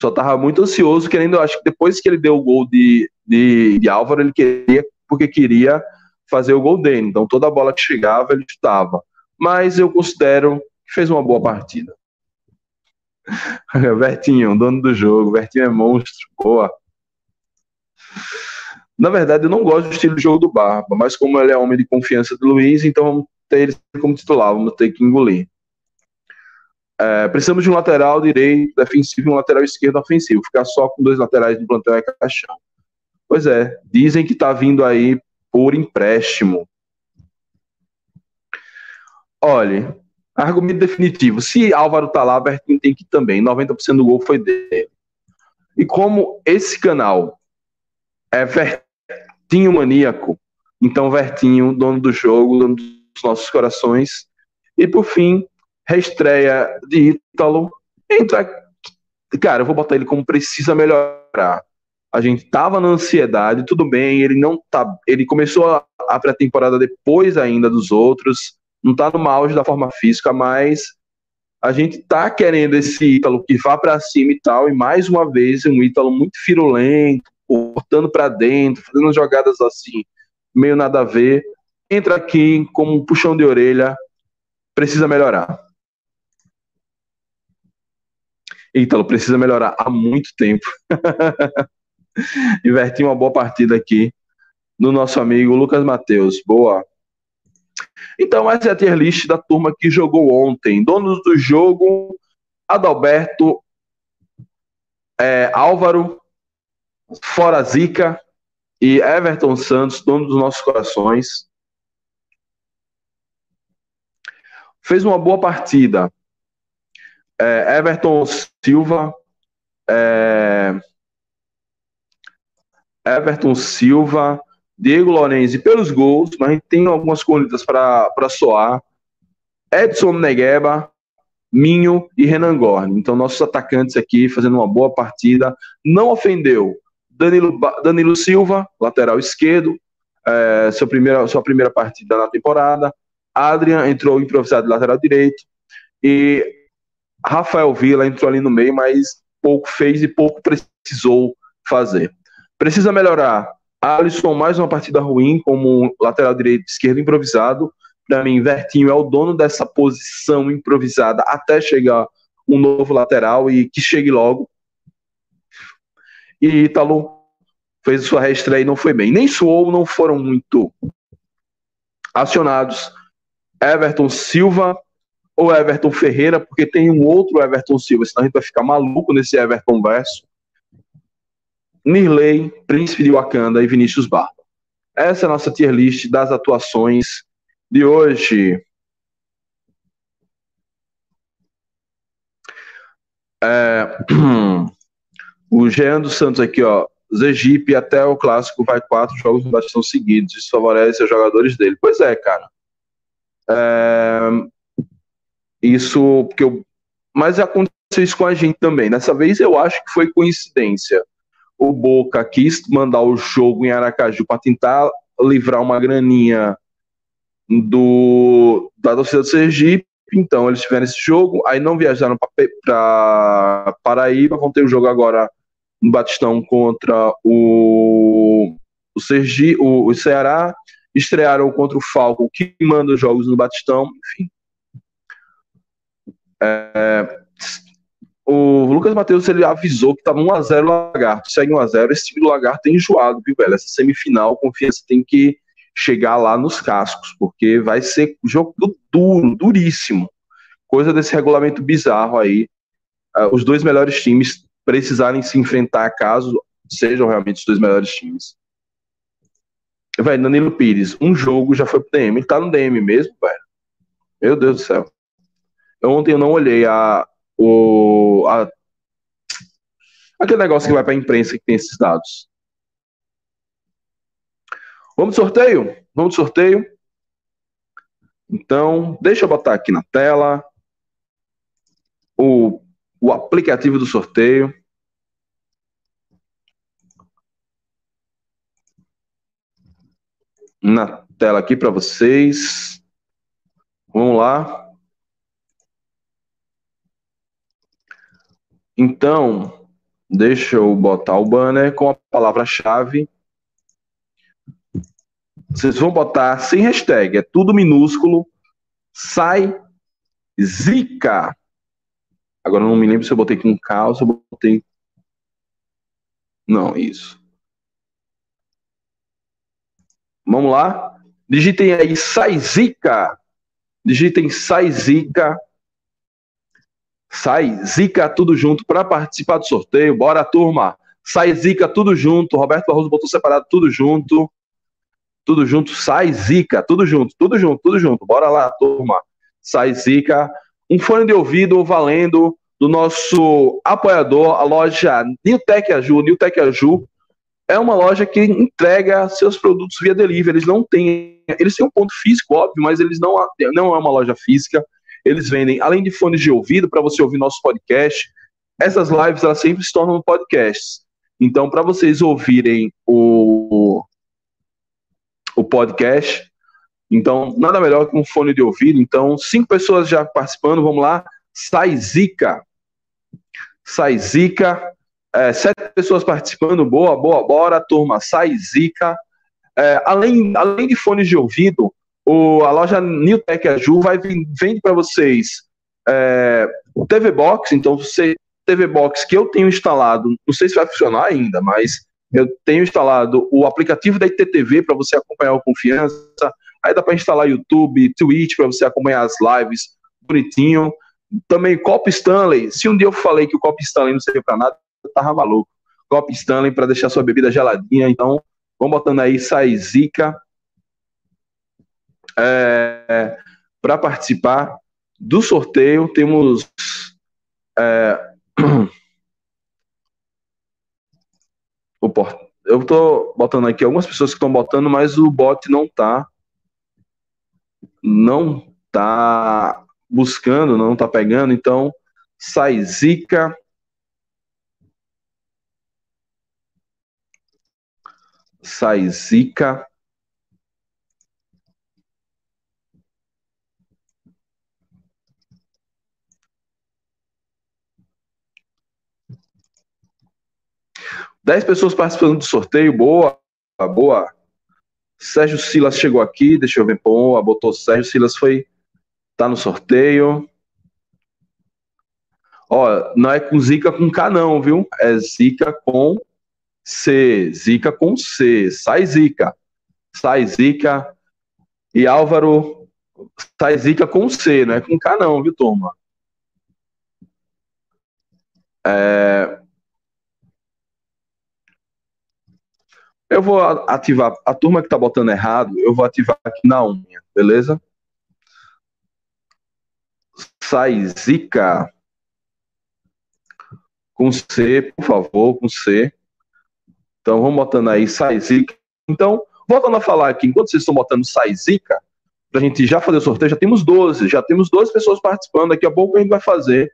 só estava muito ansioso, querendo, acho que depois que ele deu o gol de, de, de Álvaro, ele queria, porque queria fazer o gol dele. Então toda bola que chegava, ele estava. Mas eu considero que fez uma boa partida. [LAUGHS] Vertinho, dono do jogo. Vertinho é monstro. Boa. Na verdade, eu não gosto do estilo de jogo do Barba, mas como ele é homem de confiança do Luiz, então vamos ter ele como titular, vamos ter que engolir. É, precisamos de um lateral direito defensivo e um lateral esquerdo ofensivo. Ficar só com dois laterais no plantel é caixão. Pois é, dizem que está vindo aí por empréstimo. Olha, argumento definitivo. Se Álvaro tá lá, Bertinho tem que ir também. 90% do gol foi dele. E como esse canal é Vertinho maníaco, então Vertinho, dono do jogo, dono dos nossos corações. E por fim, reestreia de Ítalo. Entra. Cara, eu vou botar ele como precisa melhorar. A gente tava na ansiedade, tudo bem, ele não tá. Ele começou a, a pré-temporada depois ainda dos outros, não tá no auge da forma física, mas a gente tá querendo esse Ítalo que vá para cima e tal, e mais uma vez um Ítalo muito firulento, cortando para dentro, fazendo jogadas assim, meio nada a ver. Entra aqui como um puxão de orelha, precisa melhorar. Ítalo precisa melhorar há muito tempo. [LAUGHS] Inverti uma boa partida aqui no nosso amigo Lucas Matheus. Boa. Então, essa é a tier list da turma que jogou ontem. Donos do jogo: Adalberto, é, Álvaro, Fora Zica e Everton Santos, dono dos nossos corações. Fez uma boa partida. É, Everton Silva, é, Everton Silva, Diego Lorenzi pelos gols, mas a gente tem algumas corridas para soar. Edson Negueba, Minho e Renan Gorn. Então, nossos atacantes aqui fazendo uma boa partida. Não ofendeu Danilo, Danilo Silva, lateral esquerdo, é, primeira, sua primeira partida na temporada. Adrian entrou improvisado de lateral direito. E Rafael Vila entrou ali no meio, mas pouco fez e pouco precisou fazer. Precisa melhorar Alisson, mais uma partida ruim como lateral direito esquerdo improvisado. Para mim, Vertinho é o dono dessa posição improvisada até chegar um novo lateral e que chegue logo. E Ítalo fez sua reestreia e não foi bem. Nem Suou não foram muito acionados. Everton Silva ou Everton Ferreira, porque tem um outro Everton Silva, senão a gente vai ficar maluco nesse Everton verso. Nirley, Príncipe de Wakanda e Vinícius Barba. Essa é a nossa tier list das atuações de hoje. É, [CLEARS THROAT] o Jean dos Santos aqui, ó. Zegipe até o clássico vai quatro jogos Batistão seguidos. Isso favorece os jogadores dele. Pois é, cara. É, isso porque eu, mas aconteceu isso com a gente também. Dessa vez eu acho que foi coincidência o Boca quis mandar o jogo em Aracaju para tentar livrar uma graninha do, da torcida do Sergipe. Então, eles tiveram esse jogo, aí não viajaram para Paraíba, vão ter o um jogo agora no Batistão contra o, o, Sergi, o, o Ceará, estrearam contra o Falcon, que manda os jogos no Batistão, enfim. É, o Lucas Matheus ele avisou que estava 1x0 Lagarto. Segue 1x0. Esse time do Lagarto é enjoado, viu, velho? Essa semifinal, confiança tem que chegar lá nos cascos, porque vai ser jogo duro, duríssimo. Coisa desse regulamento bizarro aí. Uh, os dois melhores times precisarem se enfrentar caso sejam realmente os dois melhores times. Velho, Danilo Pires, um jogo já foi pro DM. Ele tá no DM mesmo, velho. Meu Deus do céu. Ontem eu não olhei a, o, a, aquele negócio que vai para a imprensa que tem esses dados. Vamos de sorteio? Vamos de sorteio? Então, deixa eu botar aqui na tela o, o aplicativo do sorteio. Na tela aqui para vocês. Vamos lá. Então, deixa eu botar o banner com a palavra-chave. Vocês vão botar sem hashtag, é tudo minúsculo. Sai zica. Agora não me lembro se eu botei com K ou se eu botei. Não, isso. Vamos lá. Digitem aí sai zica. Digitem sai zica Sai Zica tudo junto para participar do sorteio. Bora, turma. Sai Zica tudo junto. Roberto Barroso botou separado tudo junto. Tudo junto. Sai Zica tudo junto, tudo junto, tudo junto. Bora lá, turma. Sai Zica. Um fone de ouvido valendo do nosso apoiador, a loja Newtec Aju. Newtec Aju é uma loja que entrega seus produtos via delivery. Eles não têm, eles têm um ponto físico, óbvio, mas eles não, não é uma loja física. Eles vendem, além de fones de ouvido, para você ouvir nosso podcast, essas lives elas sempre se tornam podcasts. Então, para vocês ouvirem o, o podcast, então, nada melhor que um fone de ouvido. Então, cinco pessoas já participando, vamos lá. Sai Zica. Sai Zica. É, sete pessoas participando, boa, boa, bora, turma, sai zica. É, além, além de fones de ouvido, o, a loja Newtech Aju vai vende para vocês é, TV Box, então você TV Box que eu tenho instalado, não sei se vai funcionar ainda, mas eu tenho instalado o aplicativo da ITTV para você acompanhar o Confiança. Aí dá para instalar YouTube, Twitch para você acompanhar as lives bonitinho. Também Copo Stanley. Se um dia eu falei que o Copo Stanley não servia para nada, eu tava maluco. Copo Stanley para deixar sua bebida geladinha. Então, vamos botando aí sai zica é, para participar do sorteio. Temos é, [CLEARS THROAT] o port... Eu tô botando aqui algumas pessoas que estão botando, mas o bot não tá não tá buscando, não tá pegando, então sai zica. Sai zica. Dez pessoas participando do sorteio, boa, boa. Sérgio Silas chegou aqui, deixa eu ver, boa, botou Sérgio Silas, foi, tá no sorteio. Ó, não é com Zica com K não, viu? É Zica com C, Zica com C, sai Zica, sai Zica. E Álvaro, sai Zica com C, não é com K não, viu, turma? É, Eu vou ativar a turma que tá botando errado, eu vou ativar aqui na unha, beleza? Sai zica com C, por favor, com C. Então vamos botando aí sai zica. Então, voltando a falar aqui, enquanto vocês estão botando sai zica, pra gente já fazer o sorteio, já temos 12, já temos 12 pessoas participando. Daqui a pouco a gente vai fazer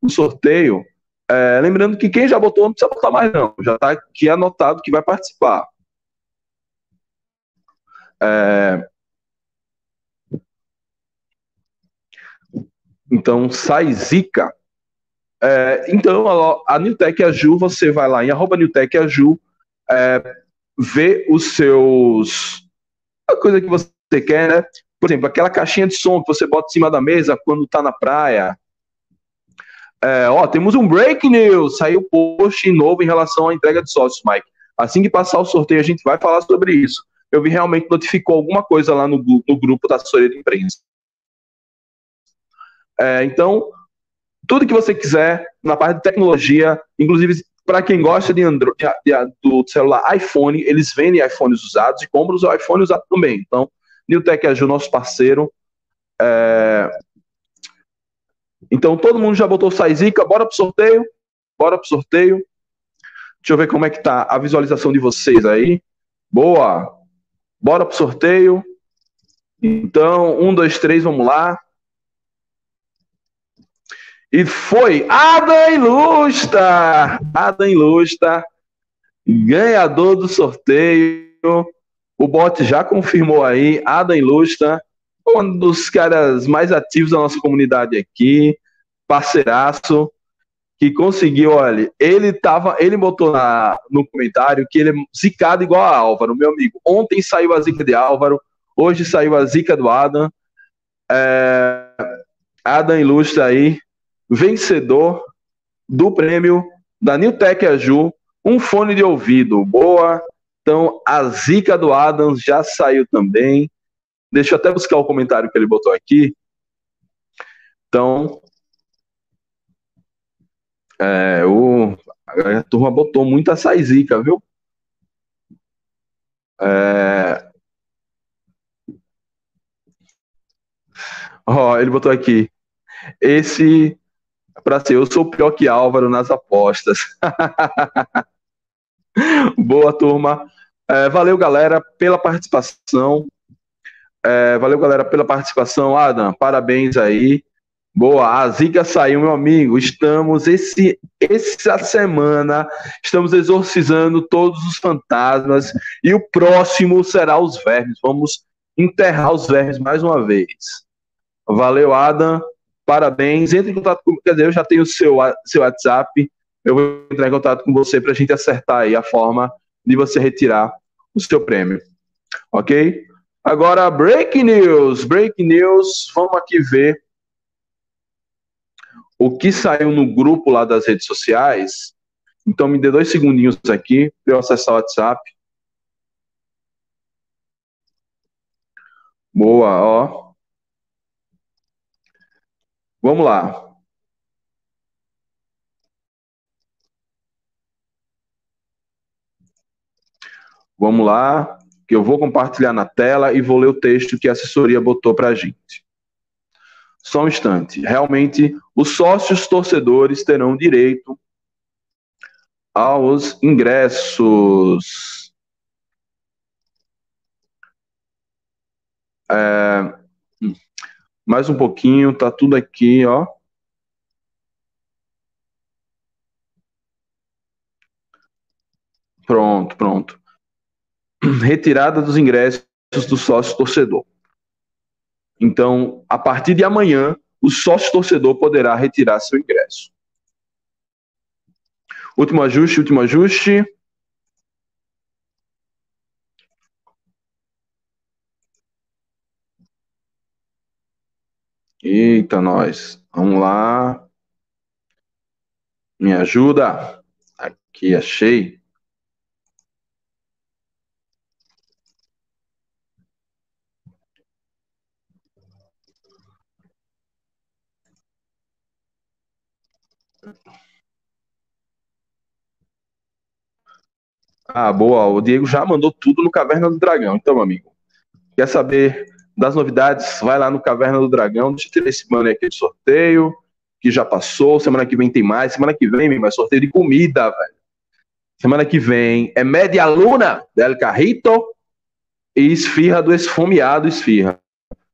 o sorteio. É, lembrando que quem já botou não precisa botar mais, não. Já está aqui anotado que vai participar. É... Então, sai zica. É, então, a, a Newtech Aju, você vai lá em arroba Newtech Aju, é, vê os seus. a coisa que você quer, né? Por exemplo, aquela caixinha de som que você bota em cima da mesa quando tá na praia. É, ó, temos um break news. Saiu post novo em relação à entrega de sócios, Mike. Assim que passar o sorteio, a gente vai falar sobre isso eu vi realmente notificou alguma coisa lá no, no grupo da assessoria de imprensa. É, então, tudo que você quiser na parte de tecnologia, inclusive para quem gosta de Android, de, do celular iPhone, eles vendem iPhones usados e compram os iPhones usados também. Então, Newtek o nosso parceiro. É... Então, todo mundo já botou Saizica, bora pro sorteio? Bora pro sorteio. Deixa eu ver como é que tá a visualização de vocês aí. Boa! Bora pro sorteio. Então, um, dois, três, vamos lá. E foi Adam Ilustra! Adam Ilustra, ganhador do sorteio. O bot já confirmou aí, Adam Ilustra, um dos caras mais ativos da nossa comunidade aqui, parceiraço que conseguiu, olha, ele tava, ele botou na, no comentário que ele é zicado igual a Álvaro, meu amigo. Ontem saiu a zica de Álvaro, hoje saiu a zica do Adam. É, Adam ilustra aí, vencedor do prêmio da Newtech Aju, um fone de ouvido. Boa. Então, a zica do Adam já saiu também. Deixa eu até buscar o comentário que ele botou aqui. Então, é, o, a turma botou muita saizica, viu? É... Ele botou aqui. Esse, para ser, eu sou pior que Álvaro nas apostas. [LAUGHS] Boa, turma. É, valeu, galera, pela participação. É, valeu, galera, pela participação. Adam, parabéns aí. Boa, a zica saiu, meu amigo. Estamos esse essa semana estamos exorcizando todos os fantasmas e o próximo será os vermes. Vamos enterrar os vermes mais uma vez. Valeu, Adam. Parabéns. Entre em contato comigo. Quer dizer, eu já tenho o seu, seu WhatsApp. eu vou entrar em contato com você para a gente acertar aí a forma de você retirar o seu prêmio. Ok? Agora, break news. Break news. Vamos aqui ver o que saiu no grupo lá das redes sociais. Então, me dê dois segundinhos aqui para eu acessar o WhatsApp. Boa, ó. Vamos lá. Vamos lá, que eu vou compartilhar na tela e vou ler o texto que a assessoria botou para a gente. Só um instante. Realmente, os sócios torcedores terão direito aos ingressos. É, mais um pouquinho, tá tudo aqui, ó. Pronto, pronto. Retirada dos ingressos do sócio torcedor. Então, a partir de amanhã, o sócio torcedor poderá retirar seu ingresso. Último ajuste, último ajuste. Eita, nós. Vamos lá. Me ajuda. Aqui, achei. Ah, boa. O Diego já mandou tudo no Caverna do Dragão. Então, amigo, quer saber das novidades, vai lá no Caverna do Dragão, deixa eu ter esse banner aqui de sorteio, que já passou, semana que vem tem mais, semana que vem vai sorteio de comida, velho. Semana que vem é Média Luna del Carrito e Esfirra do Esfomeado Esfirra.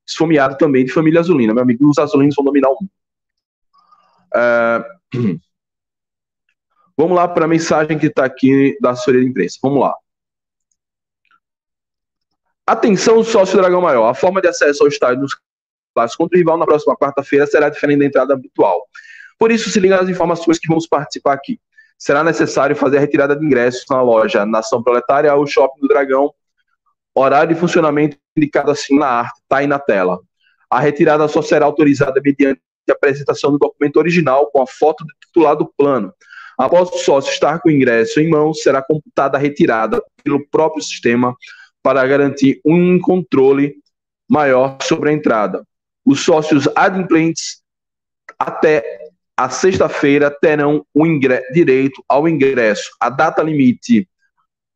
Esfomeado também de família azulina. Meu amigo, os azulinos vão dominar o mundo. Uh, [CLEARS THROAT] vamos lá para a mensagem que está aqui da assessoria de imprensa. Vamos lá. Atenção, sócio Dragão Maior. A forma de acesso ao estádio dos clássicos contra o rival na próxima quarta-feira será diferente da entrada habitual. Por isso, se liga nas informações que vamos participar aqui. Será necessário fazer a retirada de ingressos na loja Nação Proletária ou Shopping do Dragão. Horário de funcionamento indicado assim na arte, está aí na tela. A retirada só será autorizada mediante a apresentação do documento original com a foto do titular do plano. Após o sócio estar com o ingresso em mãos, será computada a retirada pelo próprio sistema para garantir um controle maior sobre a entrada. Os sócios adimplentes até a sexta-feira terão o direito ao ingresso. A data limite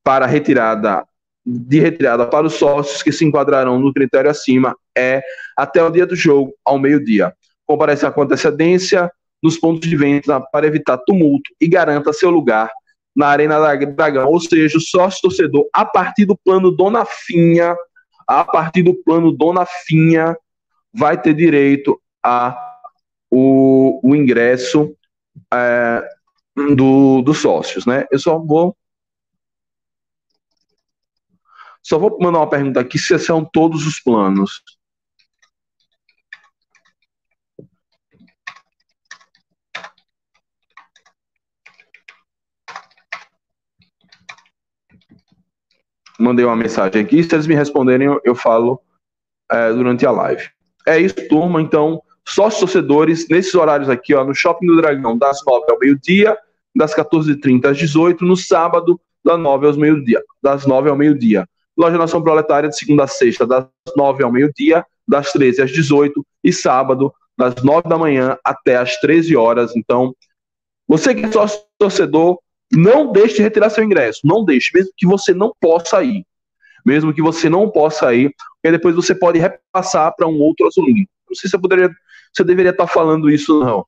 para retirada de retirada para os sócios que se enquadrarão no critério acima é até o dia do jogo, ao meio-dia. Compareça com antecedência nos pontos de venda para evitar tumulto e garanta seu lugar na Arena da Dragão, ou seja, o sócio torcedor, a partir do plano Dona Finha, a partir do plano Dona Finha, vai ter direito a o, o ingresso é, do, dos sócios, né? Eu só vou só vou mandar uma pergunta aqui se são todos os planos. Mandei uma mensagem aqui. Se eles me responderem, eu, eu falo é, durante a live. É isso, turma. Então, sócios torcedores, nesses horários aqui, ó, no Shopping do Dragão, das 9 ao meio-dia, das 14h30 às 18 no sábado, das 9 ao meio-dia. Das 9 ao meio-dia. Loja Nação Proletária, de segunda a sexta, das 9 ao meio-dia, das 13 às 18 e sábado, das 9 da manhã até às 13 horas. Então, você que é torcedor, não deixe de retirar seu ingresso. Não deixe, mesmo que você não possa ir. Mesmo que você não possa ir, porque depois você pode repassar para um outro azulino. Não sei se eu poderia, se eu deveria estar falando isso, não.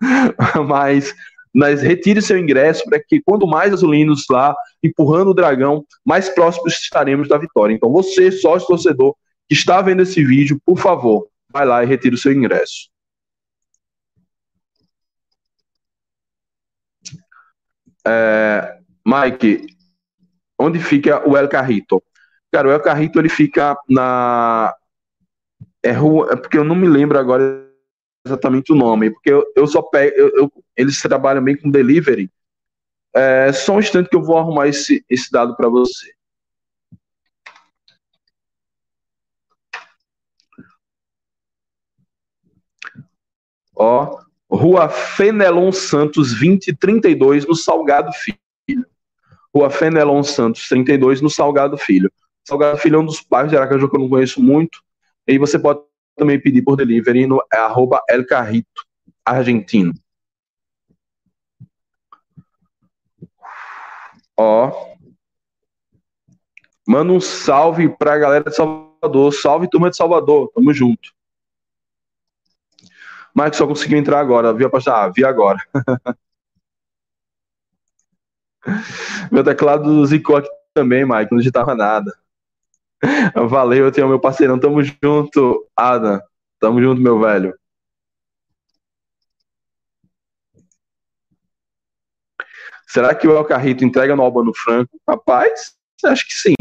[LAUGHS] mas, mas retire seu ingresso para que quanto mais azulinos lá empurrando o dragão, mais próximos estaremos da vitória. Então, você, sócio torcedor, que está vendo esse vídeo, por favor, vai lá e retire o seu ingresso. É, Mike, onde fica o El Carrito? Cara, o El Carrito ele fica na é rua, é porque eu não me lembro agora exatamente o nome, porque eu, eu só pego, eu, eu, eles trabalham bem com delivery. É, só um instante que eu vou arrumar esse, esse dado para você. Ó, Rua Fenelon Santos 2032, no Salgado Filho. Rua Fenelon Santos 32, no Salgado Filho. Salgado Filho é um dos bairros de Aracaju que eu não conheço muito. E você pode também pedir por delivery no é, arroba El Carrito, argentino. Ó. Manda um salve pra galera de Salvador. Salve, turma de Salvador. Tamo junto. Mike só conseguiu entrar agora. Viu a Ah, vi agora. [LAUGHS] Meu teclado zicou aqui também, Mike. Não digitava nada. Valeu, eu tenho meu parceirão. Tamo junto, Adam. Tamo junto, meu velho. Será que o El Carrito entrega no Albano Franco? Rapaz, acho que sim.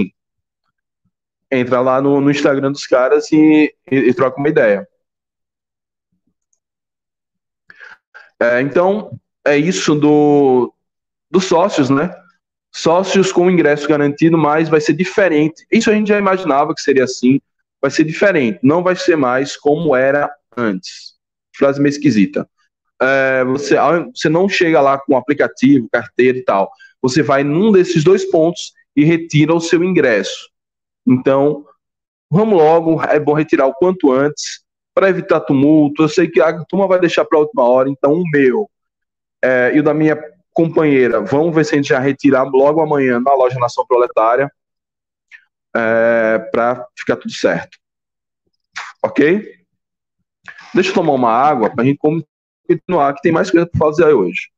Entra lá no, no Instagram dos caras e, e, e troca uma ideia. É, então, é isso do, dos sócios, né? Sócios com ingresso garantido, mas vai ser diferente. Isso a gente já imaginava que seria assim. Vai ser diferente. Não vai ser mais como era antes. Frase meio esquisita. É, você, você não chega lá com aplicativo, carteira e tal. Você vai num desses dois pontos e retira o seu ingresso. Então, vamos logo. É bom retirar o quanto antes para evitar tumulto. Eu sei que a turma vai deixar para a última hora, então o meu é, e o da minha companheira, vamos ver se a gente já retirar logo amanhã na loja Nação Proletária é, para ficar tudo certo. Ok? Deixa eu tomar uma água para a gente continuar, que tem mais coisa para fazer hoje.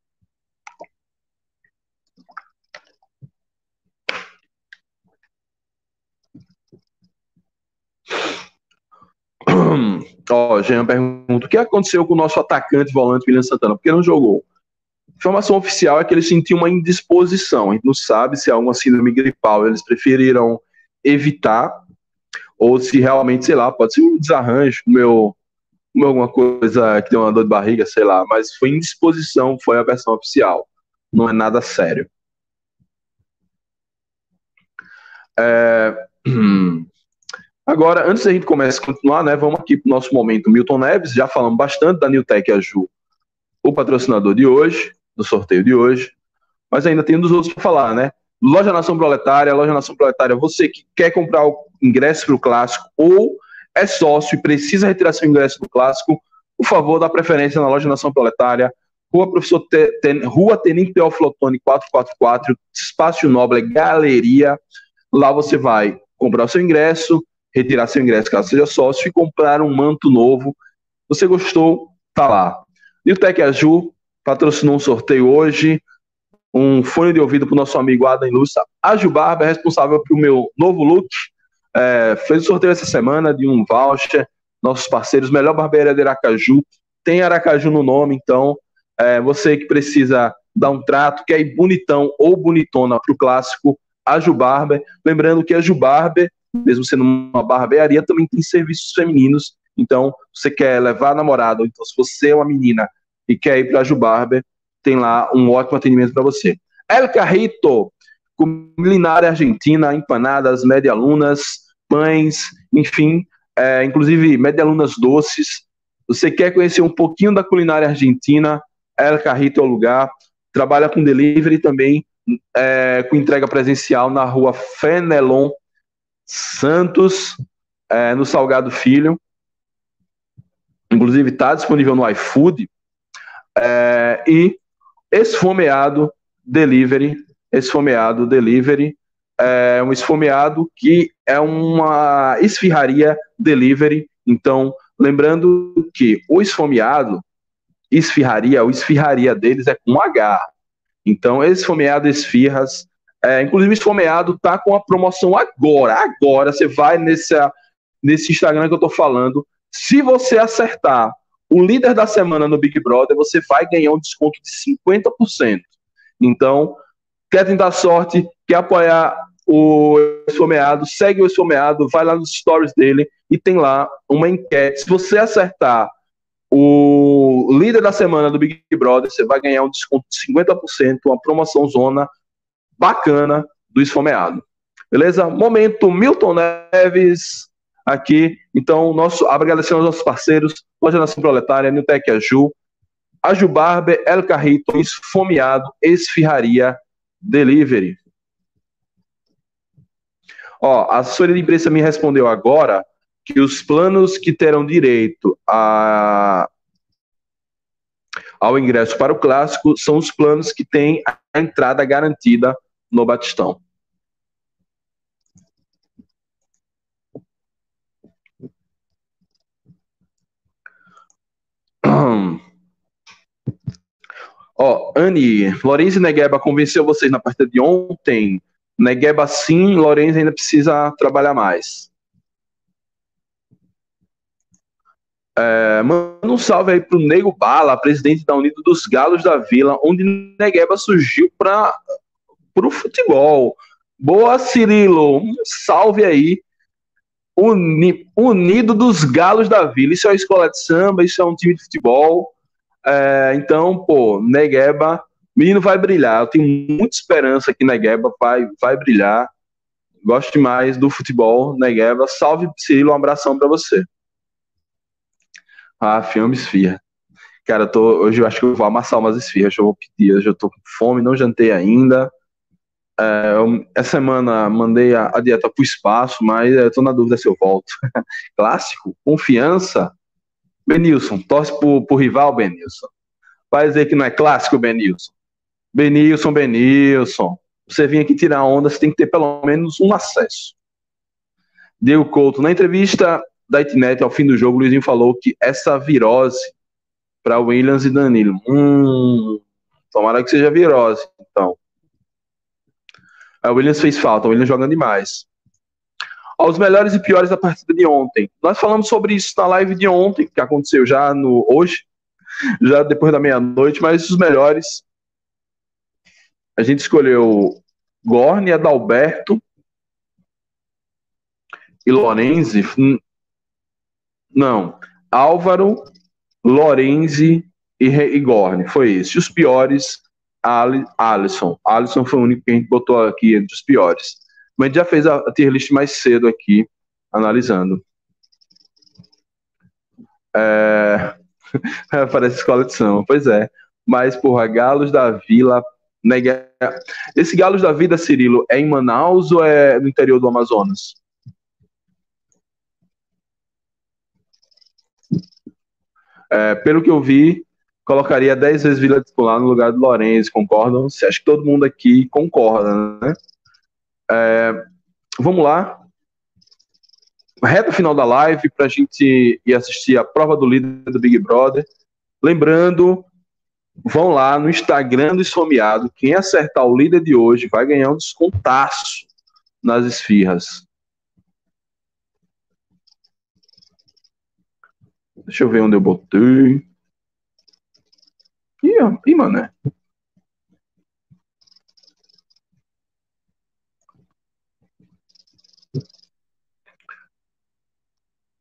Ó, Jean pergunta: o que aconteceu com o nosso atacante volante William Santana? Por que não jogou? informação oficial é que ele sentiu uma indisposição. A gente não sabe se é alguma síndrome gripal. Eles preferiram evitar, ou se realmente, sei lá, pode ser um desarranjo, meu, alguma coisa que deu uma dor de barriga, sei lá. Mas foi indisposição, foi a versão oficial. Não é nada sério. É... [CLEARS THROAT] Agora, antes da gente começar a continuar, né, vamos aqui para o nosso momento Milton Neves. Já falamos bastante da Newtec Aju, o patrocinador de hoje, do sorteio de hoje. Mas ainda tem um dos outros para falar, né? Loja Nação Proletária, Loja Nação Proletária, você que quer comprar o ingresso para o clássico ou é sócio e precisa retirar seu ingresso do clássico, por favor, dá preferência na Loja Nação Proletária, Rua Professor Ten, Rua Tenente Teoflotone 444, Espaço Nobre, Galeria. Lá você vai comprar o seu ingresso, retirar seu ingresso caso seja sócio e comprar um manto novo. Você gostou? Tá lá. Newtec Azul patrocinou um sorteio hoje, um fone de ouvido para o nosso amigo Adam Lúcia. A Jubarba é responsável pelo meu novo look. É, fez o sorteio essa semana de um voucher. Nossos parceiros, melhor barbearia de Aracaju. Tem Aracaju no nome, então é, você que precisa dar um trato, quer ir bonitão ou bonitona para o clássico, a Jubarber. Lembrando que a Jubarber mesmo sendo uma barbearia, também tem serviços femininos. Então, você quer levar a namorada, ou então se você é uma menina e quer ir para a Jubarber, tem lá um ótimo atendimento para você. El Carrito, culinária argentina, empanadas, medialunas, pães, enfim, é, inclusive medialunas doces. Você quer conhecer um pouquinho da culinária argentina? El Carrito é o lugar. Trabalha com delivery também, é, com entrega presencial na rua Fenelon Santos, é, no Salgado Filho. Inclusive está disponível no iFood. É, e esfomeado delivery. Esfomeado delivery. É um esfomeado que é uma esfirraria delivery. Então, lembrando que o esfomeado, esfirraria, o esfirraria deles é com H. Então, esfomeado esfirras é, inclusive, Esfomeado tá com a promoção agora. Agora você vai nesse, nesse Instagram que eu tô falando. Se você acertar o líder da semana no Big Brother, você vai ganhar um desconto de 50%. Então, quer tentar sorte, quer apoiar o Esfomeado, segue o Esfomeado, vai lá nos stories dele e tem lá uma enquete. Se você acertar o líder da semana do Big Brother, você vai ganhar um desconto de 50%, uma promoção zona bacana do esfomeado. Beleza? Momento Milton Neves aqui. Então, nosso, agradecendo aos nossos parceiros, Loja Nação Proletária, Newtec Aju, Aju Barber, El Carrito, Esfomeado, Esfirraria Delivery. Ó, a assessoria de imprensa me respondeu agora que os planos que terão direito a, ao ingresso para o clássico são os planos que têm a entrada garantida no Batistão. Ó, Anne, Lourenço e Negueba convenceu vocês na partida de ontem. Negueba sim, Lourenço ainda precisa trabalhar mais. É, manda um salve aí pro Nego Bala, presidente da Unido dos Galos da Vila, onde Negueba surgiu para o futebol. Boa, Cirilo. Um salve aí. Uni, Unido dos Galos da Vila. Isso é uma escola de samba, isso é um time de futebol. É, então, pô, Negueba, menino vai brilhar. Eu tenho muita esperança que Negueba vai, vai brilhar. Gosto demais do futebol, Negueba. Salve, Cirilo. Um abração para você. Ah, filme esfirra. Cara, eu tô, hoje eu acho que eu vou amassar umas esfirras, eu vou pedir, hoje eu tô com fome, não jantei ainda. É, eu, essa semana mandei a, a dieta pro espaço, mas tô na dúvida se eu volto. [LAUGHS] Clássico, confiança. Benilson, torce pro, pro rival, Benilson. Vai dizer que não é clássico, Benilson. Benilson, Benilson. Você vir aqui tirar onda, você tem que ter pelo menos um acesso. Diego Couto, na entrevista da Itnet, ao fim do jogo, o Luizinho falou que essa virose para Williams e Danilo. Hum, tomara que seja virose, então. A Williams fez falta, o Williams jogando demais. Os melhores e piores da partida de ontem. Nós falamos sobre isso na live de ontem, que aconteceu já no hoje, já depois da meia-noite, mas os melhores. A gente escolheu Gorne, Adalberto e Lorenzi. Não. Álvaro, Lorenzi e Igorne. Foi isso. E os piores, Alisson. Alisson foi o único que a gente botou aqui entre os piores. Mas a gente já fez a, tier list mais cedo aqui, analisando. É... [LAUGHS] Parece escola de samba, pois é. Mas, porra, Galos da Vila. Nega... Esse Galos da Vida, Cirilo, é em Manaus ou é no interior do Amazonas? É, pelo que eu vi, colocaria 10 vezes Vila Titular no lugar do Lourenço, concordam? Acha que todo mundo aqui concorda, né? É, vamos lá. Reta final da live para a gente ir assistir a prova do líder do Big Brother. Lembrando, vão lá no Instagram do Esfomeado. Quem acertar o líder de hoje vai ganhar um descontaço nas esfirras. Deixa eu ver onde eu botei. Ó, ih mané.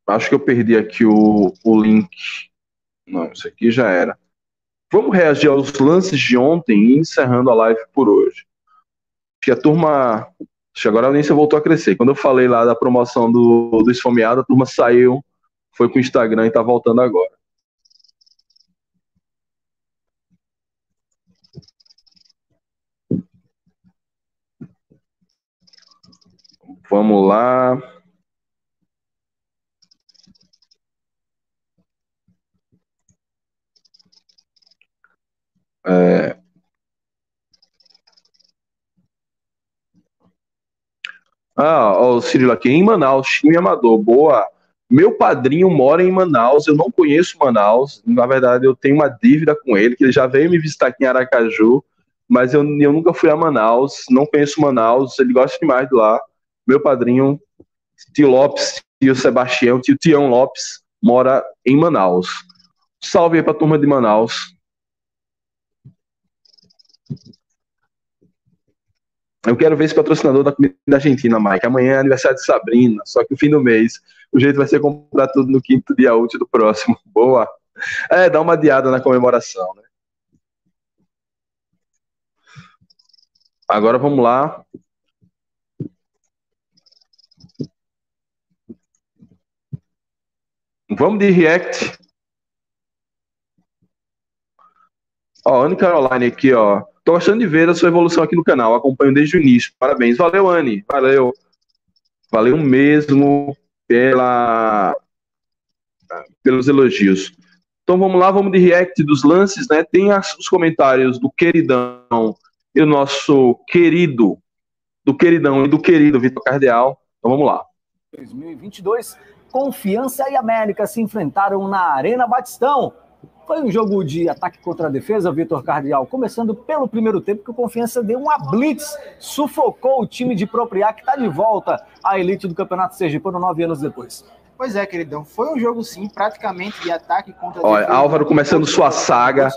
Acho que eu perdi aqui o, o link. Não, isso aqui já era. Vamos reagir aos lances de ontem e encerrando a live por hoje. Que a turma. Acho que agora a audiência voltou a crescer. Quando eu falei lá da promoção do, do Esfomeado, a turma saiu foi pro Instagram e tá voltando agora. Vamos lá. É... Ah, o Cirilo aqui em Manaus, time amador. Boa. Meu padrinho mora em Manaus, eu não conheço Manaus, na verdade eu tenho uma dívida com ele, que ele já veio me visitar aqui em Aracaju, mas eu, eu nunca fui a Manaus, não conheço Manaus, ele gosta demais de lá. Meu padrinho, tio Lopes, tio Sebastião, tio Tião Lopes, mora em Manaus. Salve aí pra turma de Manaus. Eu quero ver esse patrocinador da comida argentina, Mike. Amanhã é aniversário de Sabrina, só que no fim do mês. O jeito vai ser comprar tudo no quinto dia útil do próximo. [LAUGHS] Boa. É, dá uma adiada na comemoração, né? Agora vamos lá. Vamos de React. Ó, Anne Caroline aqui, ó. Tô gostando de ver a sua evolução aqui no canal. Acompanho desde o início. Parabéns. Valeu, Anne. Valeu. Valeu mesmo pela pelos elogios. Então vamos lá, vamos de react dos lances, né? Tem as, os comentários do queridão e o nosso querido, do queridão e do querido Vitor Cardeal. Então vamos lá. 2022, Confiança e América se enfrentaram na Arena Batistão. Foi um jogo de ataque contra a defesa, Vitor Cardial, começando pelo primeiro tempo, que o Confiança deu uma blitz, sufocou o time de Propriá, que está de volta à elite do Campeonato Sergipano nove anos depois. Pois é, queridão. Foi um jogo, sim, praticamente de ataque contra Olha, defesa. Álvaro começando sua saga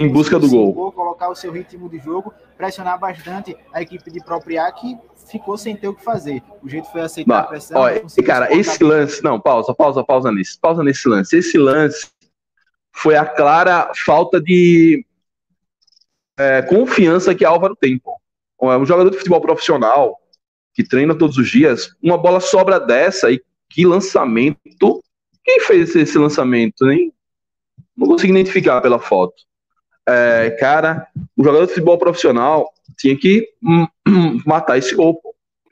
em busca do gol. gol. Colocar o seu ritmo de jogo, pressionar bastante a equipe de Propriá, que ficou sem ter o que fazer. O jeito foi aceitar a pressão. Cara, esse lance. Não, pausa, pausa, pausa nisso. Pausa nesse lance. Esse lance foi a clara falta de é, confiança que Álvaro tem. Pô. Um jogador de futebol profissional que treina todos os dias, uma bola sobra dessa e que lançamento. Quem fez esse lançamento? Nem não consigo identificar pela foto. É, cara, o jogador de futebol profissional tinha que matar esse gol.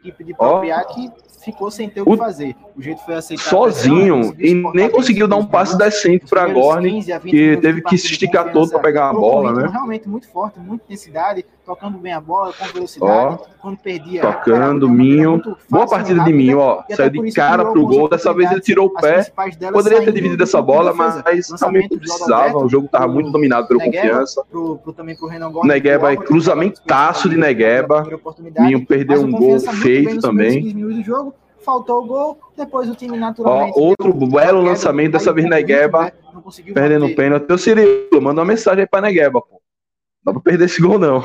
Equipe de que ficou sem ter o que fazer. O jeito foi aceitar. Sozinho, e nem conseguiu dar um passe decente para Gorne, que teve que se esticar todo para pegar a bola, né? Realmente muito forte, muita intensidade, tocando bem a bola, com velocidade. Ó, quando perdia. Tocando, Minho. Boa partida de Minho, ó. Saiu de cara pro gol. Dessa vez ele tirou o pé. Poderia ter dividido essa bola, mas também precisava. O jogo estava muito dominado pelo confiança. Negueba, cruzamentaço de Negueba. Minho perdeu um gol feito também faltou o gol, depois o time naturalmente. Ó, outro belo lançamento, dessa vez Negueba, perdendo o pênalti. O Cirilo, manda uma mensagem aí pra Negueba, pô. Não dá pra perder esse gol, não.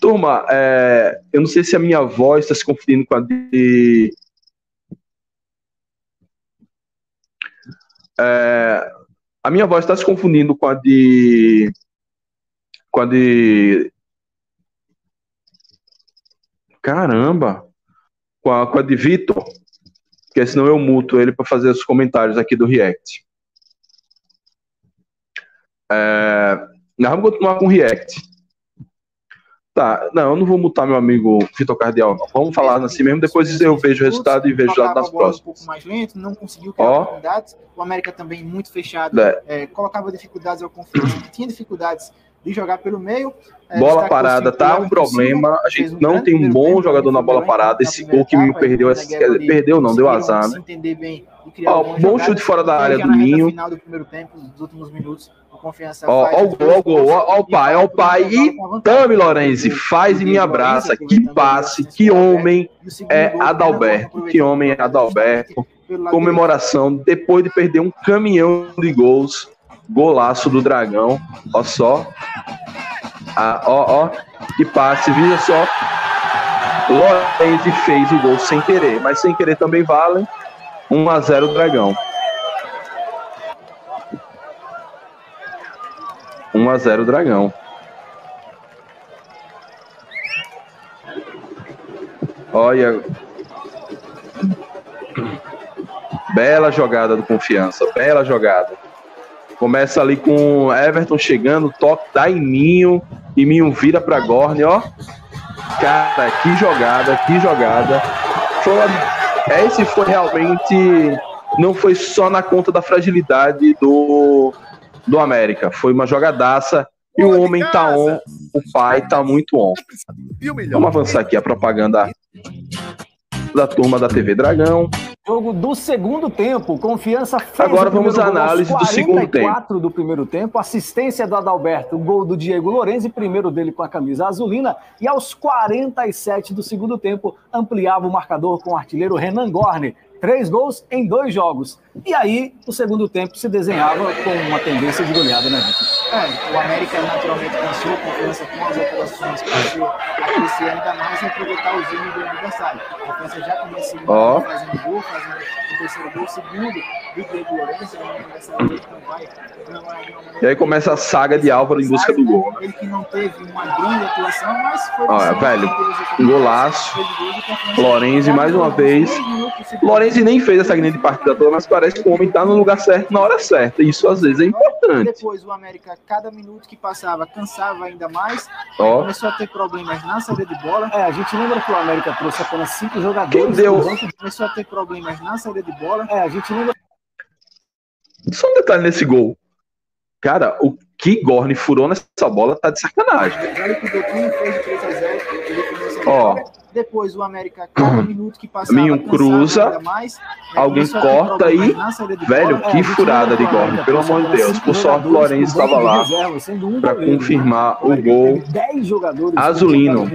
Turma, é, eu não sei se a minha voz está se confundindo com a de. É, a minha voz está se confundindo com a de. Com a de. Caramba! Com a, com a de Vitor, porque senão eu muto ele para fazer os comentários aqui do React. É, nós vamos continuar com o React. Tá, não, eu não vou mutar meu amigo Vitor Cardial, não. Vamos falar assim mesmo, depois eu vejo o resultado e vejo já nas próximas. um pouco mais lento, não conseguiu criar oportunidades. O América também muito fechado, é. É, colocava dificuldades ao confiança, tinha dificuldades de jogar pelo meio. É, bola parada tá um problema. A gente não um tem um bom jogador na bola parada. Esse gol que me perdeu, perdeu não, deu azar, né? Ó, bom chute fora da área do Minho. final do primeiro tempo, nos últimos minutos, confiança ó, ó, o gol, ó gol, ó, o pai, ó o pai. E Tami Lorenzi faz e me abraça. Que passe, que homem é Adalberto. Que homem é Adalberto. Comemoração depois de perder um caminhão de gols. Golaço do Dragão. Ó só. Ah, ó, ó. Que passe, veja só. Lorenzi fez o gol sem querer, mas sem querer também vale. 1 a 0 Dragão. 1 a 0 Dragão. Olha. Bela jogada do Confiança, bela jogada. Começa ali com Everton chegando, toque dá em Minho, e Minho vira para Gorne, ó. Cara, que jogada, que jogada. Foi uma... Esse foi realmente. Não foi só na conta da fragilidade do, do América. Foi uma jogadaça. E o homem tá on, o pai tá muito on. Vamos avançar aqui a propaganda da turma da TV Dragão. Jogo do segundo tempo, confiança fez Agora vamos à análise do segundo tempo. do primeiro tempo, assistência do Adalberto, gol do Diego Lorenzi, primeiro dele com a camisa azulina, e aos 47 do segundo tempo ampliava o marcador com o artilheiro Renan Gorne. Três gols em dois jogos. E aí, o segundo tempo se desenhava com uma tendência de goleada, né, Vitor? É, o América naturalmente cansou, confiança com as operações para crescer ainda mais e aproveitar o gênio do adversário. A confiança já começa oh. fazendo gol, fazendo o terceiro gol, segundo do Diego Lourenço, vai. E aí começa a saga de Álvaro em busca do gol. Né? Ele que não teve uma grande atuação, mas foi. Olha, velho, um golaço. Lorenzi mais uma vez. Lorenzi nem fez essa grande partida toda, mas parece que o homem tá no lugar certo na hora certa. Isso às vezes é importante. Depois o América, cada minuto que passava, cansava ainda mais. Oh. Começou a ter problemas na saída de bola. É, a gente lembra que o América trouxe apenas cinco jogadores. Quem deu? Começou a ter problemas na saída de bola. É, a gente lembra. Só um detalhe nesse gol. Cara, o que Gorne furou nessa bola tá de sacanagem. Ó. Depois o América, cada uhum. minuto que passava, Minho cruza, mais, né, alguém corta aí. Velho, que furada de pelo amor de Deus. Por sorte, o Lourenço estava lá para confirmar o gol azulino.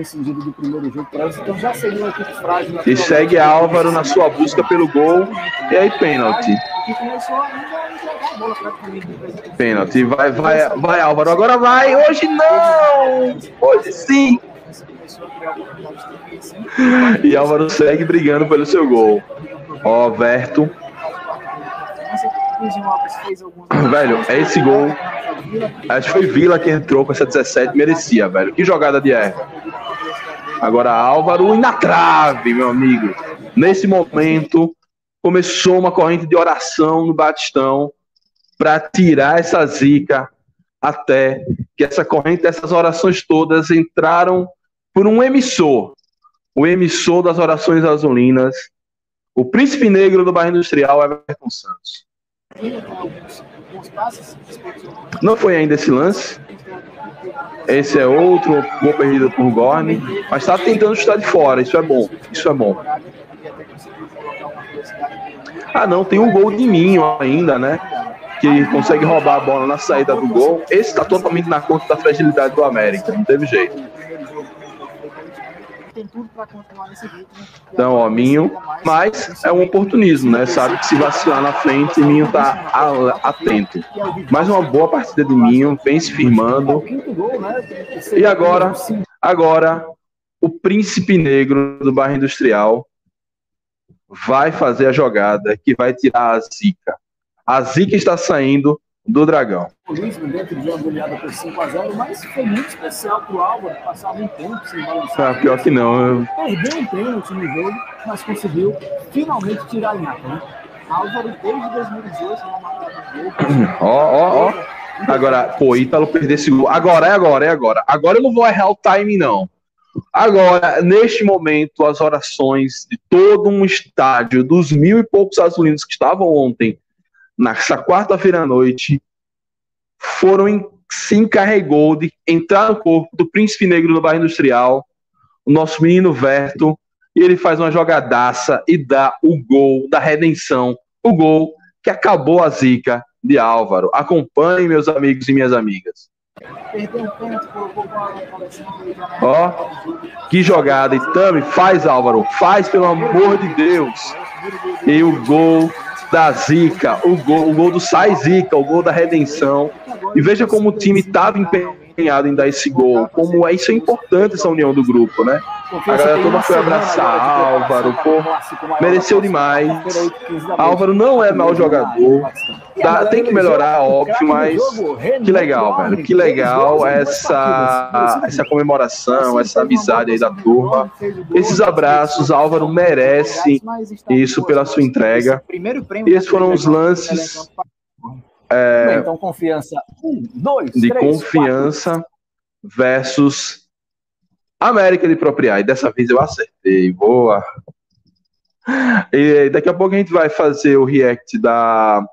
Então e segue Álvaro na sua busca pelo gol. E aí, pênalti. Pênalti, vai, vai, vai Álvaro, agora vai, hoje não, hoje sim. E Álvaro segue brigando pelo seu gol. Ó, Verto. Velho, é esse gol. Acho que foi Vila que entrou com essa 17. Merecia, velho. Que jogada de erro. Agora Álvaro e na trave, meu amigo. Nesse momento, começou uma corrente de oração no Batistão para tirar essa zica até que essa corrente, essas orações todas entraram por um emissor, o emissor das orações azulinas, o príncipe negro do bairro industrial, Everton Santos. Não foi ainda esse lance. Esse é outro gol perdido por Gorne, mas está tentando chutar de fora. Isso é bom. Isso é bom. Ah, não, tem um gol de Minho ainda, né? Que consegue roubar a bola na saída do gol. Esse está totalmente na conta da fragilidade do América. Não teve jeito tem tudo para continuar nesse ritmo. Então, ó, Minho, mas é um oportunismo, né? Sabe que se vacilar na frente, Minho tá atento. Mais uma boa partida de Minho, vem se firmando. E agora, agora, o príncipe negro do bairro industrial vai fazer a jogada que vai tirar a zica. A zica está saindo do Dragão. O Luiz dentro de uma goleada por 5x0, mas foi muito especial para o Álvaro, passar muito tempo sem balançar. Ah, pior que não. Eu... Perdeu um pênalti no jogo, mas conseguiu finalmente tirar a nata, né? Álvaro, desde 2018, não marcado gol. [CLEARS THROAT] Ó, ó, ó. Agora, pô, Ítalo perder esse gol. Agora, é agora, é agora. Agora eu não vou errar o time, não. Agora, neste momento, as orações de todo um estádio, dos mil e poucos azulinos que estavam ontem nessa quarta-feira à noite, foram em, se encarregou de entrar no corpo do príncipe negro no bairro industrial, o nosso menino Verto, e ele faz uma jogadaça e dá o gol da redenção, o gol que acabou a zica de Álvaro. Acompanhem, meus amigos e minhas amigas. Ó, que jogada. E Tami, faz, Álvaro. Faz, pelo amor de Deus. E o gol da zica, o gol, o gol do sai zica, o gol da redenção. E veja como o time estava empenhado em dar esse gol, como é isso é importante essa união do grupo, né? A galera toda foi abraçar Álvaro, pô, mereceu demais. Álvaro não é mau jogador, tá, tem que melhorar, óbvio, mas que legal, velho, que legal essa, essa comemoração, essa amizade aí da turma. Esses abraços, Álvaro merece isso pela sua entrega. E esses foram os lances é, então, confiança. Um, dois, de três, confiança quatro. versus América de propriedade. Dessa vez eu acertei. Boa. E daqui a pouco a gente vai fazer o react da.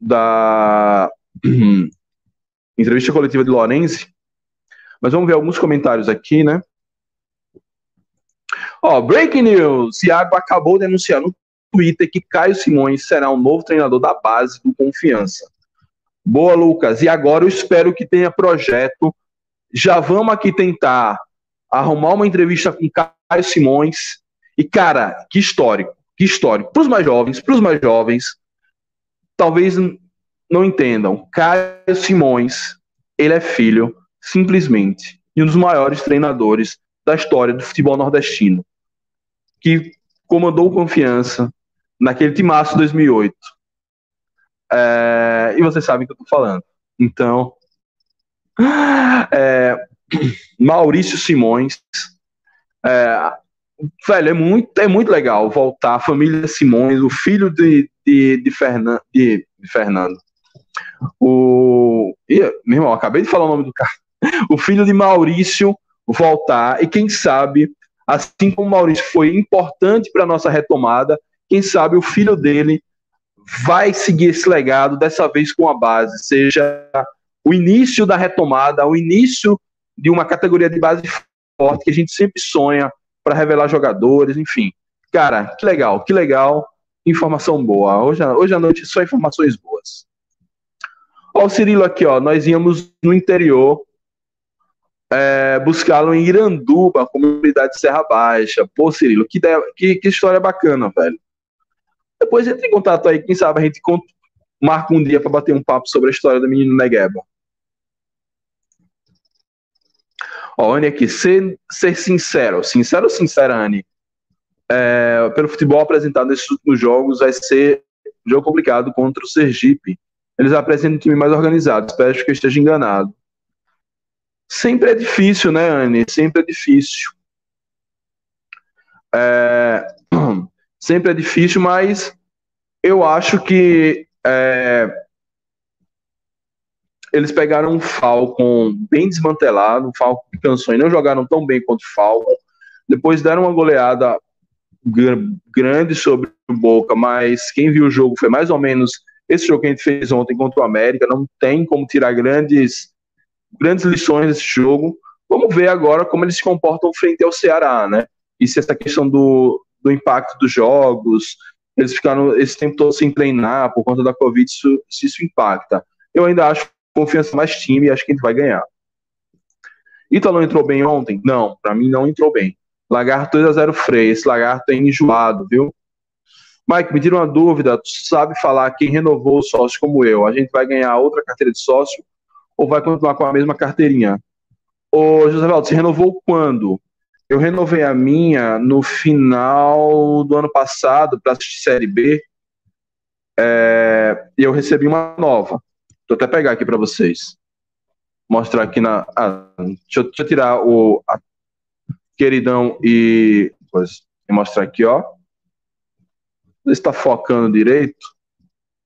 Da. [CLEARS THROAT] entrevista coletiva de Lorenzi. Mas vamos ver alguns comentários aqui, né? Ó, breaking news: Thiago acabou denunciando Twitter que Caio Simões será o novo treinador da base do Confiança. Boa, Lucas. E agora eu espero que tenha projeto. Já vamos aqui tentar arrumar uma entrevista com Caio Simões. E, cara, que histórico. Que histórico. Para os mais jovens, para os mais jovens, talvez não entendam, Caio Simões, ele é filho, simplesmente, de um dos maiores treinadores da história do futebol nordestino, que comandou confiança naquele timaço 2008. É, e vocês sabem o que eu tô falando. Então, é, Maurício Simões, é, velho, é muito, é muito legal voltar a família Simões, o filho de, de, de, Fernan, de, de Fernando. O. Meu irmão, acabei de falar o nome do cara. O filho de Maurício voltar, e quem sabe, assim como Maurício foi importante para nossa retomada, quem sabe o filho dele vai seguir esse legado, dessa vez com a base, seja o início da retomada, o início de uma categoria de base forte que a gente sempre sonha para revelar jogadores, enfim. Cara, que legal, que legal. Informação boa. Hoje, hoje à noite só informações boas. Ó, o Cirilo aqui, ó. Nós íamos no interior é, buscá-lo em Iranduba, comunidade de Serra Baixa. Pô, Cirilo, que, ideia, que, que história bacana, velho. Depois entre em contato aí, quem sabe a gente marca um dia para bater um papo sobre a história do menino Negueba. Ó, Anne aqui, ser, ser sincero, sincero ou sincera, Anne? É, pelo futebol apresentado nesses últimos jogos, vai ser um jogo complicado contra o Sergipe. Eles apresentam um time mais organizado, espero que eu esteja enganado. Sempre é difícil, né, Anne? Sempre é difícil. É, sempre é difícil, mas eu acho que é, eles pegaram um Falcon bem desmantelado, um Falcon que cansou e não jogaram tão bem quanto o Falcon. Depois deram uma goleada grande sobre o Boca, mas quem viu o jogo foi mais ou menos esse jogo que a gente fez ontem contra o América. Não tem como tirar grandes, grandes lições desse jogo. Vamos ver agora como eles se comportam frente ao Ceará, né? E se essa questão do, do impacto dos jogos, eles ficaram esse tempo todo sem treinar por conta da Covid, isso, se isso impacta. Eu ainda acho confiança mais time e acho que a gente vai ganhar. Ítalo entrou bem ontem? Não, para mim não entrou bem. Lagarto 2x0 Frei. Esse lagarto é enjoado, viu? Mike, me tira uma dúvida. Tu sabe falar quem renovou o sócio como eu? A gente vai ganhar outra carteira de sócio ou vai continuar com a mesma carteirinha? Ô, José Valdo, você renovou quando? Eu renovei a minha no final do ano passado para assistir Série B. É, e eu recebi uma nova. Vou até pegar aqui para vocês. Mostrar aqui na. Ah, deixa, eu, deixa, eu, tirar o queridão e, pois, e mostrar aqui, ó. Não está focando direito.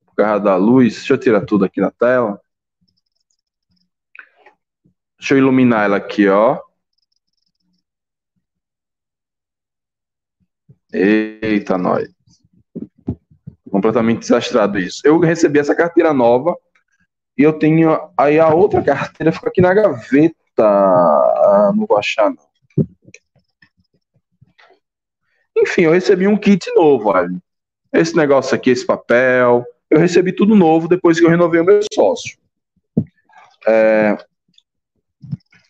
Por causa da luz. Deixa eu tirar tudo aqui na tela. Deixa eu iluminar ela aqui, ó. Eita, nós. Completamente desastrado isso. Eu recebi essa carteira nova e eu tenho. Aí a outra carteira fica aqui na gaveta. Ah, não vou achar, não. Enfim, eu recebi um kit novo, olha. Esse negócio aqui, esse papel. Eu recebi tudo novo depois que eu renovei o meu sócio. É,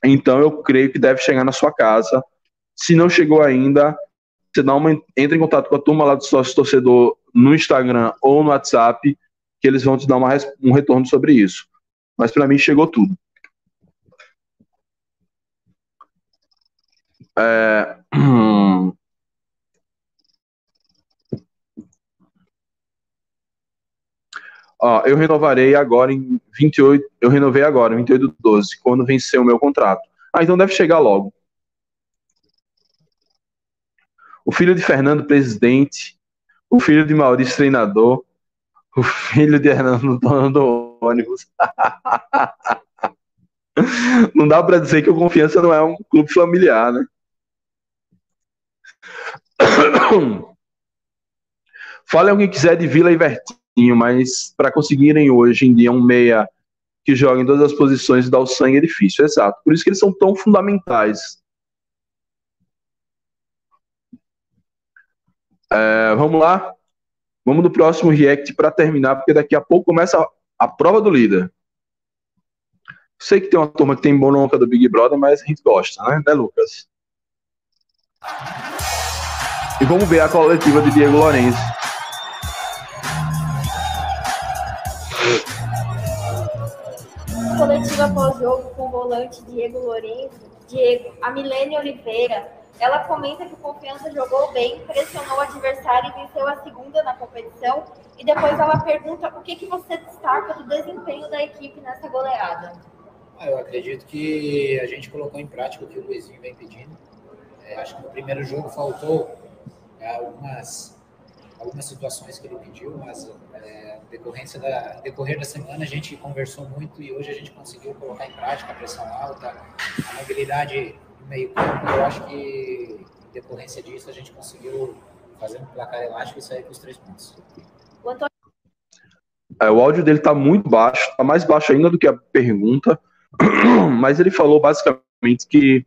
então eu creio que deve chegar na sua casa. Se não chegou ainda, você dá uma, entra em contato com a turma lá do sócio torcedor no Instagram ou no WhatsApp que eles vão te dar uma, um retorno sobre isso. Mas para mim chegou tudo. É... [CLEARS THROAT] Ó, eu renovarei agora em 28. Eu renovei agora, 28 de 12, quando vencer o meu contrato. Ah, então deve chegar logo. O filho de Fernando, presidente. O filho de Maurício, treinador o filho de Hernando [LAUGHS] dono do ônibus. [LAUGHS] não dá para dizer que o Confiança não é um clube familiar, né? [COUGHS] Fale alguém quiser de Vila e Vertinho, mas para conseguirem hoje em dia um meia que joga em todas as posições e dá o sangue é difícil, exato. Por isso que eles são tão fundamentais. É, vamos lá. Vamos no próximo react para terminar, porque daqui a pouco começa a, prova do líder. Sei que tem uma turma que tem bronca do Big Brother, mas a gente gosta, né, né Lucas? E vamos ver a coletiva de Diego Lourenço. coletiva pós-jogo com o volante Diego Lourenço, Diego, a Milene Oliveira, ela comenta que o Confiança jogou bem, pressionou o adversário e venceu a segunda na competição. E depois ela pergunta o que, que você destaca do desempenho da equipe nessa goleada. Ah, eu acredito que a gente colocou em prática o que o Luizinho vem pedindo. É, acho que no primeiro jogo faltou é, algumas, algumas situações que ele pediu, mas é, decorrência da, decorrer da semana a gente conversou muito e hoje a gente conseguiu colocar em prática a pressão alta, a mobilidade no meio campo. Eu acho que em decorrência disso a gente conseguiu fazer um placar elástico e sair com os três pontos. O, Antônio... é, o áudio dele está muito baixo, está mais baixo ainda do que a pergunta. [CLEARS THROAT] mas ele falou basicamente que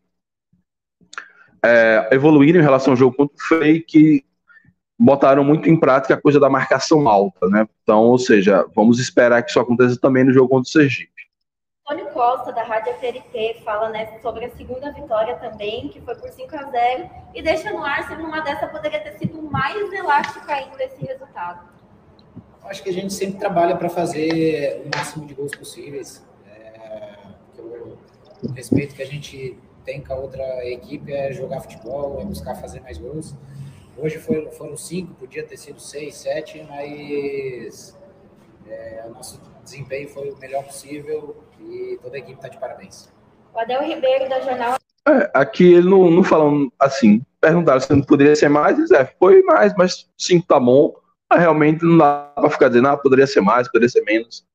é, evoluíram em relação ao jogo contra o Frei, que botaram muito em prática a coisa da marcação alta, né? Então, ou seja, vamos esperar que isso aconteça também no jogo contra o Sergipe. Antônio Costa, da Rádio FRT, fala né, sobre a segunda vitória também, que foi por 5 a 0 e deixa no ar se uma dessa poderia ter sido mais elástica ainda esse resultado. Acho que a gente sempre trabalha para fazer o máximo de gols possíveis o respeito que a gente tem com a outra equipe é jogar futebol, é buscar fazer mais gols. Hoje foram cinco, podia ter sido seis, sete, mas é, o nosso desempenho foi o melhor possível e toda a equipe está de parabéns. O Adel Ribeiro, da Jornal. É, aqui ele não, não falando assim, perguntaram se não poderia ser mais, eles, é, foi mais, mas cinco tá bom. Mas realmente não dá para ficar dizendo, ah, poderia ser mais, poderia ser menos.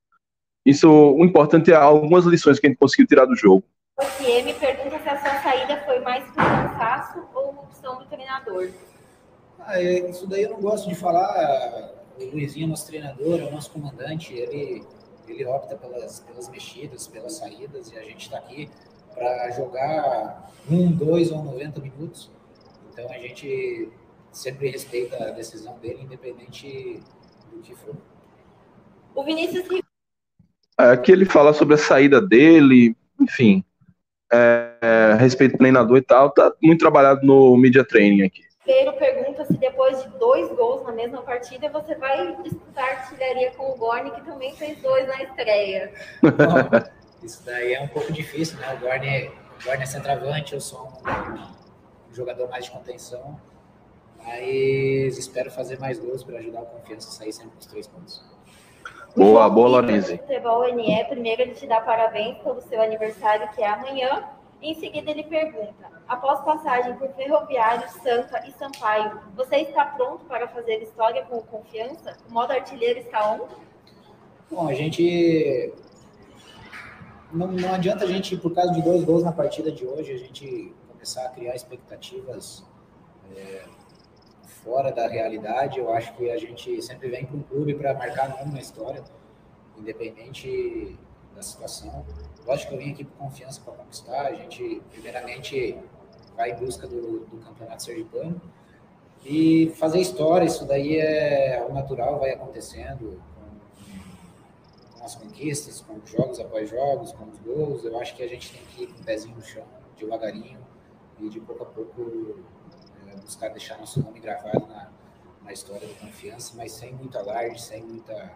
Isso, o importante é algumas lições que a gente conseguiu tirar do jogo. O me pergunta se a sua saída foi mais por cansaço ou uma opção do treinador. Ah, é, isso daí eu não gosto de falar. O Luizinho, nosso treinador, é o nosso comandante, ele, ele opta pelas, pelas mexidas, pelas saídas, e a gente está aqui para jogar um, dois ou 90 minutos. Então a gente sempre respeita a decisão dele, independente do que for. O Vinícius Aqui ele fala sobre a saída dele, enfim, é, a respeito do treinador e tal, tá muito trabalhado no media training aqui. Pedro pergunta se depois de dois gols na mesma partida você vai disputar artilharia com o Gorni, que também fez dois na estreia. Bom, [LAUGHS] isso daí é um pouco difícil, né? O Gorni, o Gorni é centroavante, eu sou um, jogador mais de contenção, mas espero fazer mais gols para ajudar a confiança a sair sempre com os três pontos. Boa, boa, Lorenzi. Futebol NE, primeiro ele te dá parabéns pelo seu aniversário, que é amanhã. Em seguida, ele pergunta: após passagem por Ferroviário, Santa e Sampaio, você está pronto para fazer história com confiança? O modo artilheiro está onde? Bom, a gente. Não, não adianta a gente, por causa de dois gols na partida de hoje, a gente começar a criar expectativas é, fora da realidade. Eu acho que a gente sempre vem para um clube para marcar nome na história, independente da situação. Lógico que eu vim aqui por confiança para conquistar. A gente, primeiramente, vai em busca do, do campeonato sergipano e fazer história. Isso daí é o natural, vai acontecendo com, com as conquistas, com jogos após jogos, com os gols. Eu acho que a gente tem que ir com o pezinho no chão, devagarinho e de pouco a pouco buscar deixar nosso nome gravado na, na história da confiança, mas sem muito alarde, sem muita,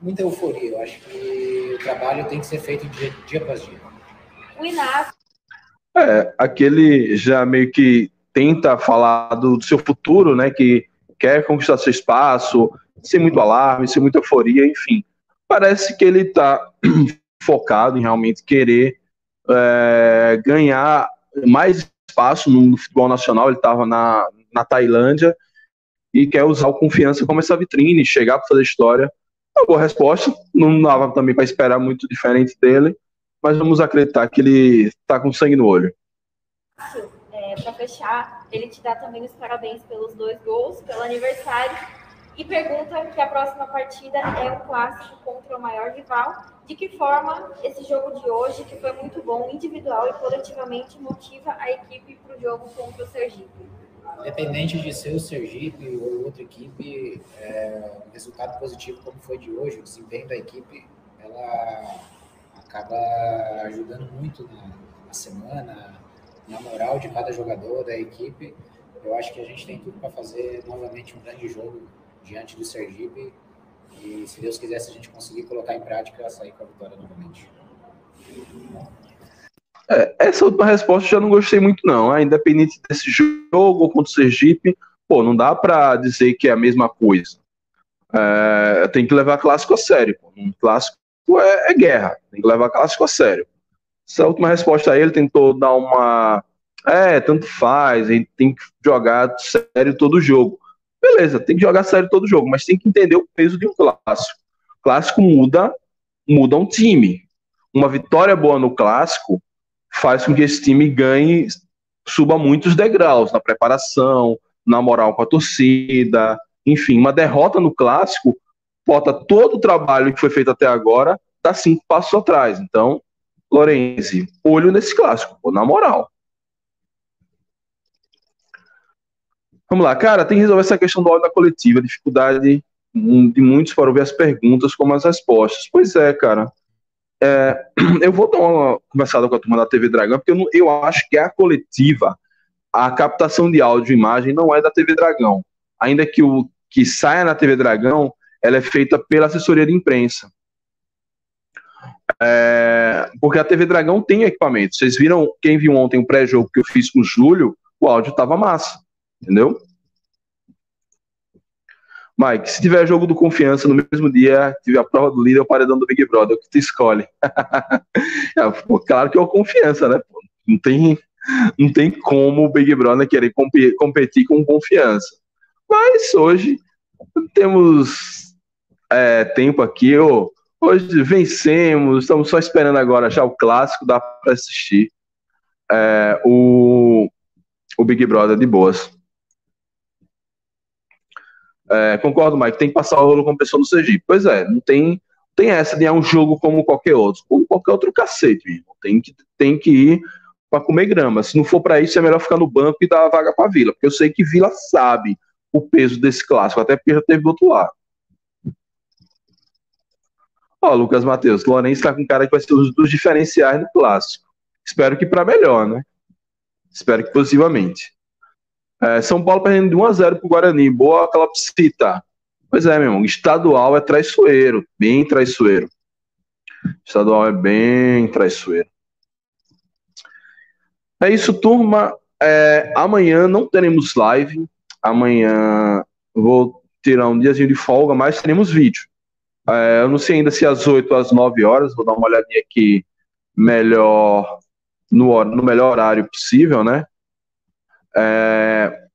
muita euforia. Eu acho que o trabalho tem que ser feito dia, dia após dia. O Inácio. É, aquele já meio que tenta falar do, do seu futuro, né? Que quer conquistar seu espaço, sem muito alarme, sem muita euforia, enfim. Parece que ele está [CLEARS THROAT] focado em realmente querer é, ganhar mais espaço no, futebol nacional, ele estava na, na Tailândia e quer usar o confiança como essa vitrine, chegar para fazer história. Uma boa resposta, não dava também para esperar muito diferente dele, mas vamos acreditar que ele está com sangue no olho. É, para fechar, ele te dá também os parabéns pelos dois gols, pelo aniversário e pergunta que a próxima partida é um clássico contra o maior rival. De que forma esse jogo de hoje, que foi muito bom, individual e coletivamente, motiva a equipe para o jogo contra o Sergipe? Independente de ser o Sergipe ou outra equipe, é, resultado positivo como foi de hoje, o desempenho da equipe, ela acaba ajudando muito na, na semana, na moral de cada jogador da equipe. Eu acho que a gente tem tudo para fazer novamente um grande jogo diante do Sergipe E se Deus quiser, se a gente conseguir colocar em prática, sair com a vitória novamente. É, essa última resposta eu já não gostei muito, não. Ah, independente desse jogo contra o Sergipe, pô, não dá para dizer que é a mesma coisa. É, tem que levar clássico a sério. Pô. Um clássico é, é, guerra, tem que levar clássico a sério. Essa última resposta aí, ele tentou dar uma. É, tanto faz, ele tem que jogar sério todo o jogo. Beleza, tem que jogar sério todo o jogo, mas tem que entender o peso de um clássico. clássico muda, muda um time. Uma vitória boa no clássico faz com que esse time ganhe, suba muitos degraus na preparação, na moral com a torcida, enfim, uma derrota no clássico bota todo o trabalho que foi feito até agora, dá cinco passos atrás. Então, Lorenzi, olho nesse clássico, pô, na moral. Vamos lá, cara, tem que resolver essa questão do áudio da coletiva, dificuldade de muitos para ouvir as perguntas como as respostas. Pois é, cara. É, [CLEARS THROAT] eu vou dar uma conversada com a turma da TV Dragão, porque eu, eu acho que a coletiva, a captação de áudio e imagem não é da TV Dragão. Ainda que o que saia na TV Dragão, ela é feita pela assessoria de imprensa. É, porque a TV Dragão tem equipamento. Vocês viram, quem viu ontem o pré-jogo que eu fiz com o Júlio, o áudio tava massa, entendeu? Mike, se tiver jogo do confiança no mesmo dia, tiver a prova do líder, o paredão do Big Brother, o que tu escolhe? [LAUGHS] é, pô, claro que é o confiança, né? Não tem, não tem como o Big Brother querer competir com confiança. Mas hoje temos é, tempo aqui, hoje vencemos, estamos só esperando agora já o clássico, dá para assistir é, o, o Big Brother de boas. É, concordo, Mike, tem que passar o rolo com a pessoa do Sergipe. Pois é, não tem, tem essa de é um jogo como qualquer outro, como qualquer outro cacete, irmão. Tem que, tem que ir para comer grama. Se não for para isso, é melhor ficar no banco e dar a vaga para Vila, porque eu sei que Vila sabe o peso desse clássico, até porque já teve do outro lado. Ó, Lucas Matheus, Lourenço está com cara que vai ser um dos diferenciais do clássico. Espero que para melhor, né? Espero que positivamente. É, São Paulo perdendo de 1 a 0 pro Guarani. Boa calopsita. Pois é, meu irmão. Estadual é traiçoeiro. Bem traiçoeiro. Estadual é bem traiçoeiro. É isso, turma. É, amanhã não teremos live. Amanhã vou tirar um diazinho de folga, mas teremos vídeo. É, eu não sei ainda se às 8 ou às 9 horas. Vou dar uma olhadinha aqui melhor no, no melhor horário possível, né? É...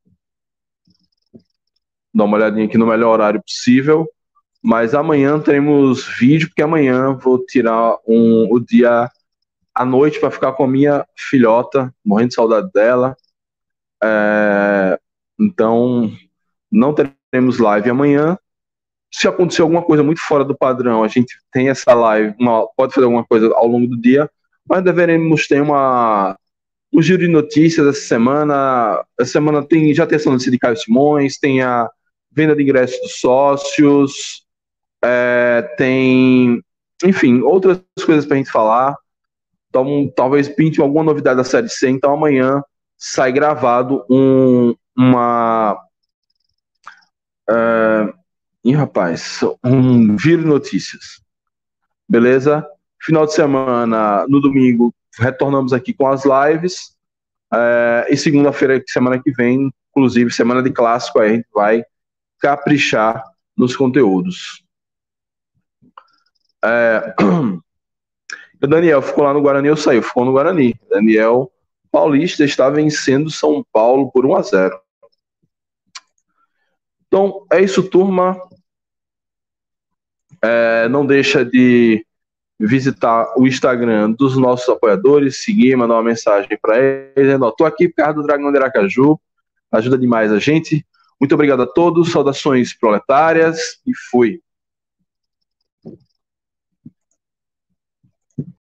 Dá uma olhadinha aqui no melhor horário possível. Mas amanhã teremos vídeo, porque amanhã vou tirar um, o dia à noite para ficar com a minha filhota, morrendo de saudade dela. É... Então, não teremos live amanhã. Se acontecer alguma coisa muito fora do padrão, a gente tem essa live, uma, pode fazer alguma coisa ao longo do dia, mas deveremos ter uma o giro de notícias essa semana. Essa semana tem, já tem essa notícia de Caio Simões, tem a venda de ingressos dos sócios, é, tem, enfim, outras coisas para a gente falar. Então, talvez pinte alguma novidade da Série C. Então, amanhã sai gravado um, uma. É, ih, rapaz, um giro de notícias. Beleza? Final de semana, no domingo, retornamos aqui com as lives. É, e segunda-feira, semana que vem, inclusive semana de clássico, aí a gente vai caprichar nos conteúdos. É, [CLEARS THROAT] o Daniel ficou lá no Guarani, eu saí, ficou no Guarani. Daniel Paulista está vencendo São Paulo por 1 a 0. Então, é isso, turma. É, não deixa de visitar o Instagram dos nossos apoiadores, seguir, mandar uma mensagem para eles, dizendo, estou aqui por causa do Dragão de Aracaju, ajuda demais a gente. Muito obrigado a todos, saudações proletárias e fui.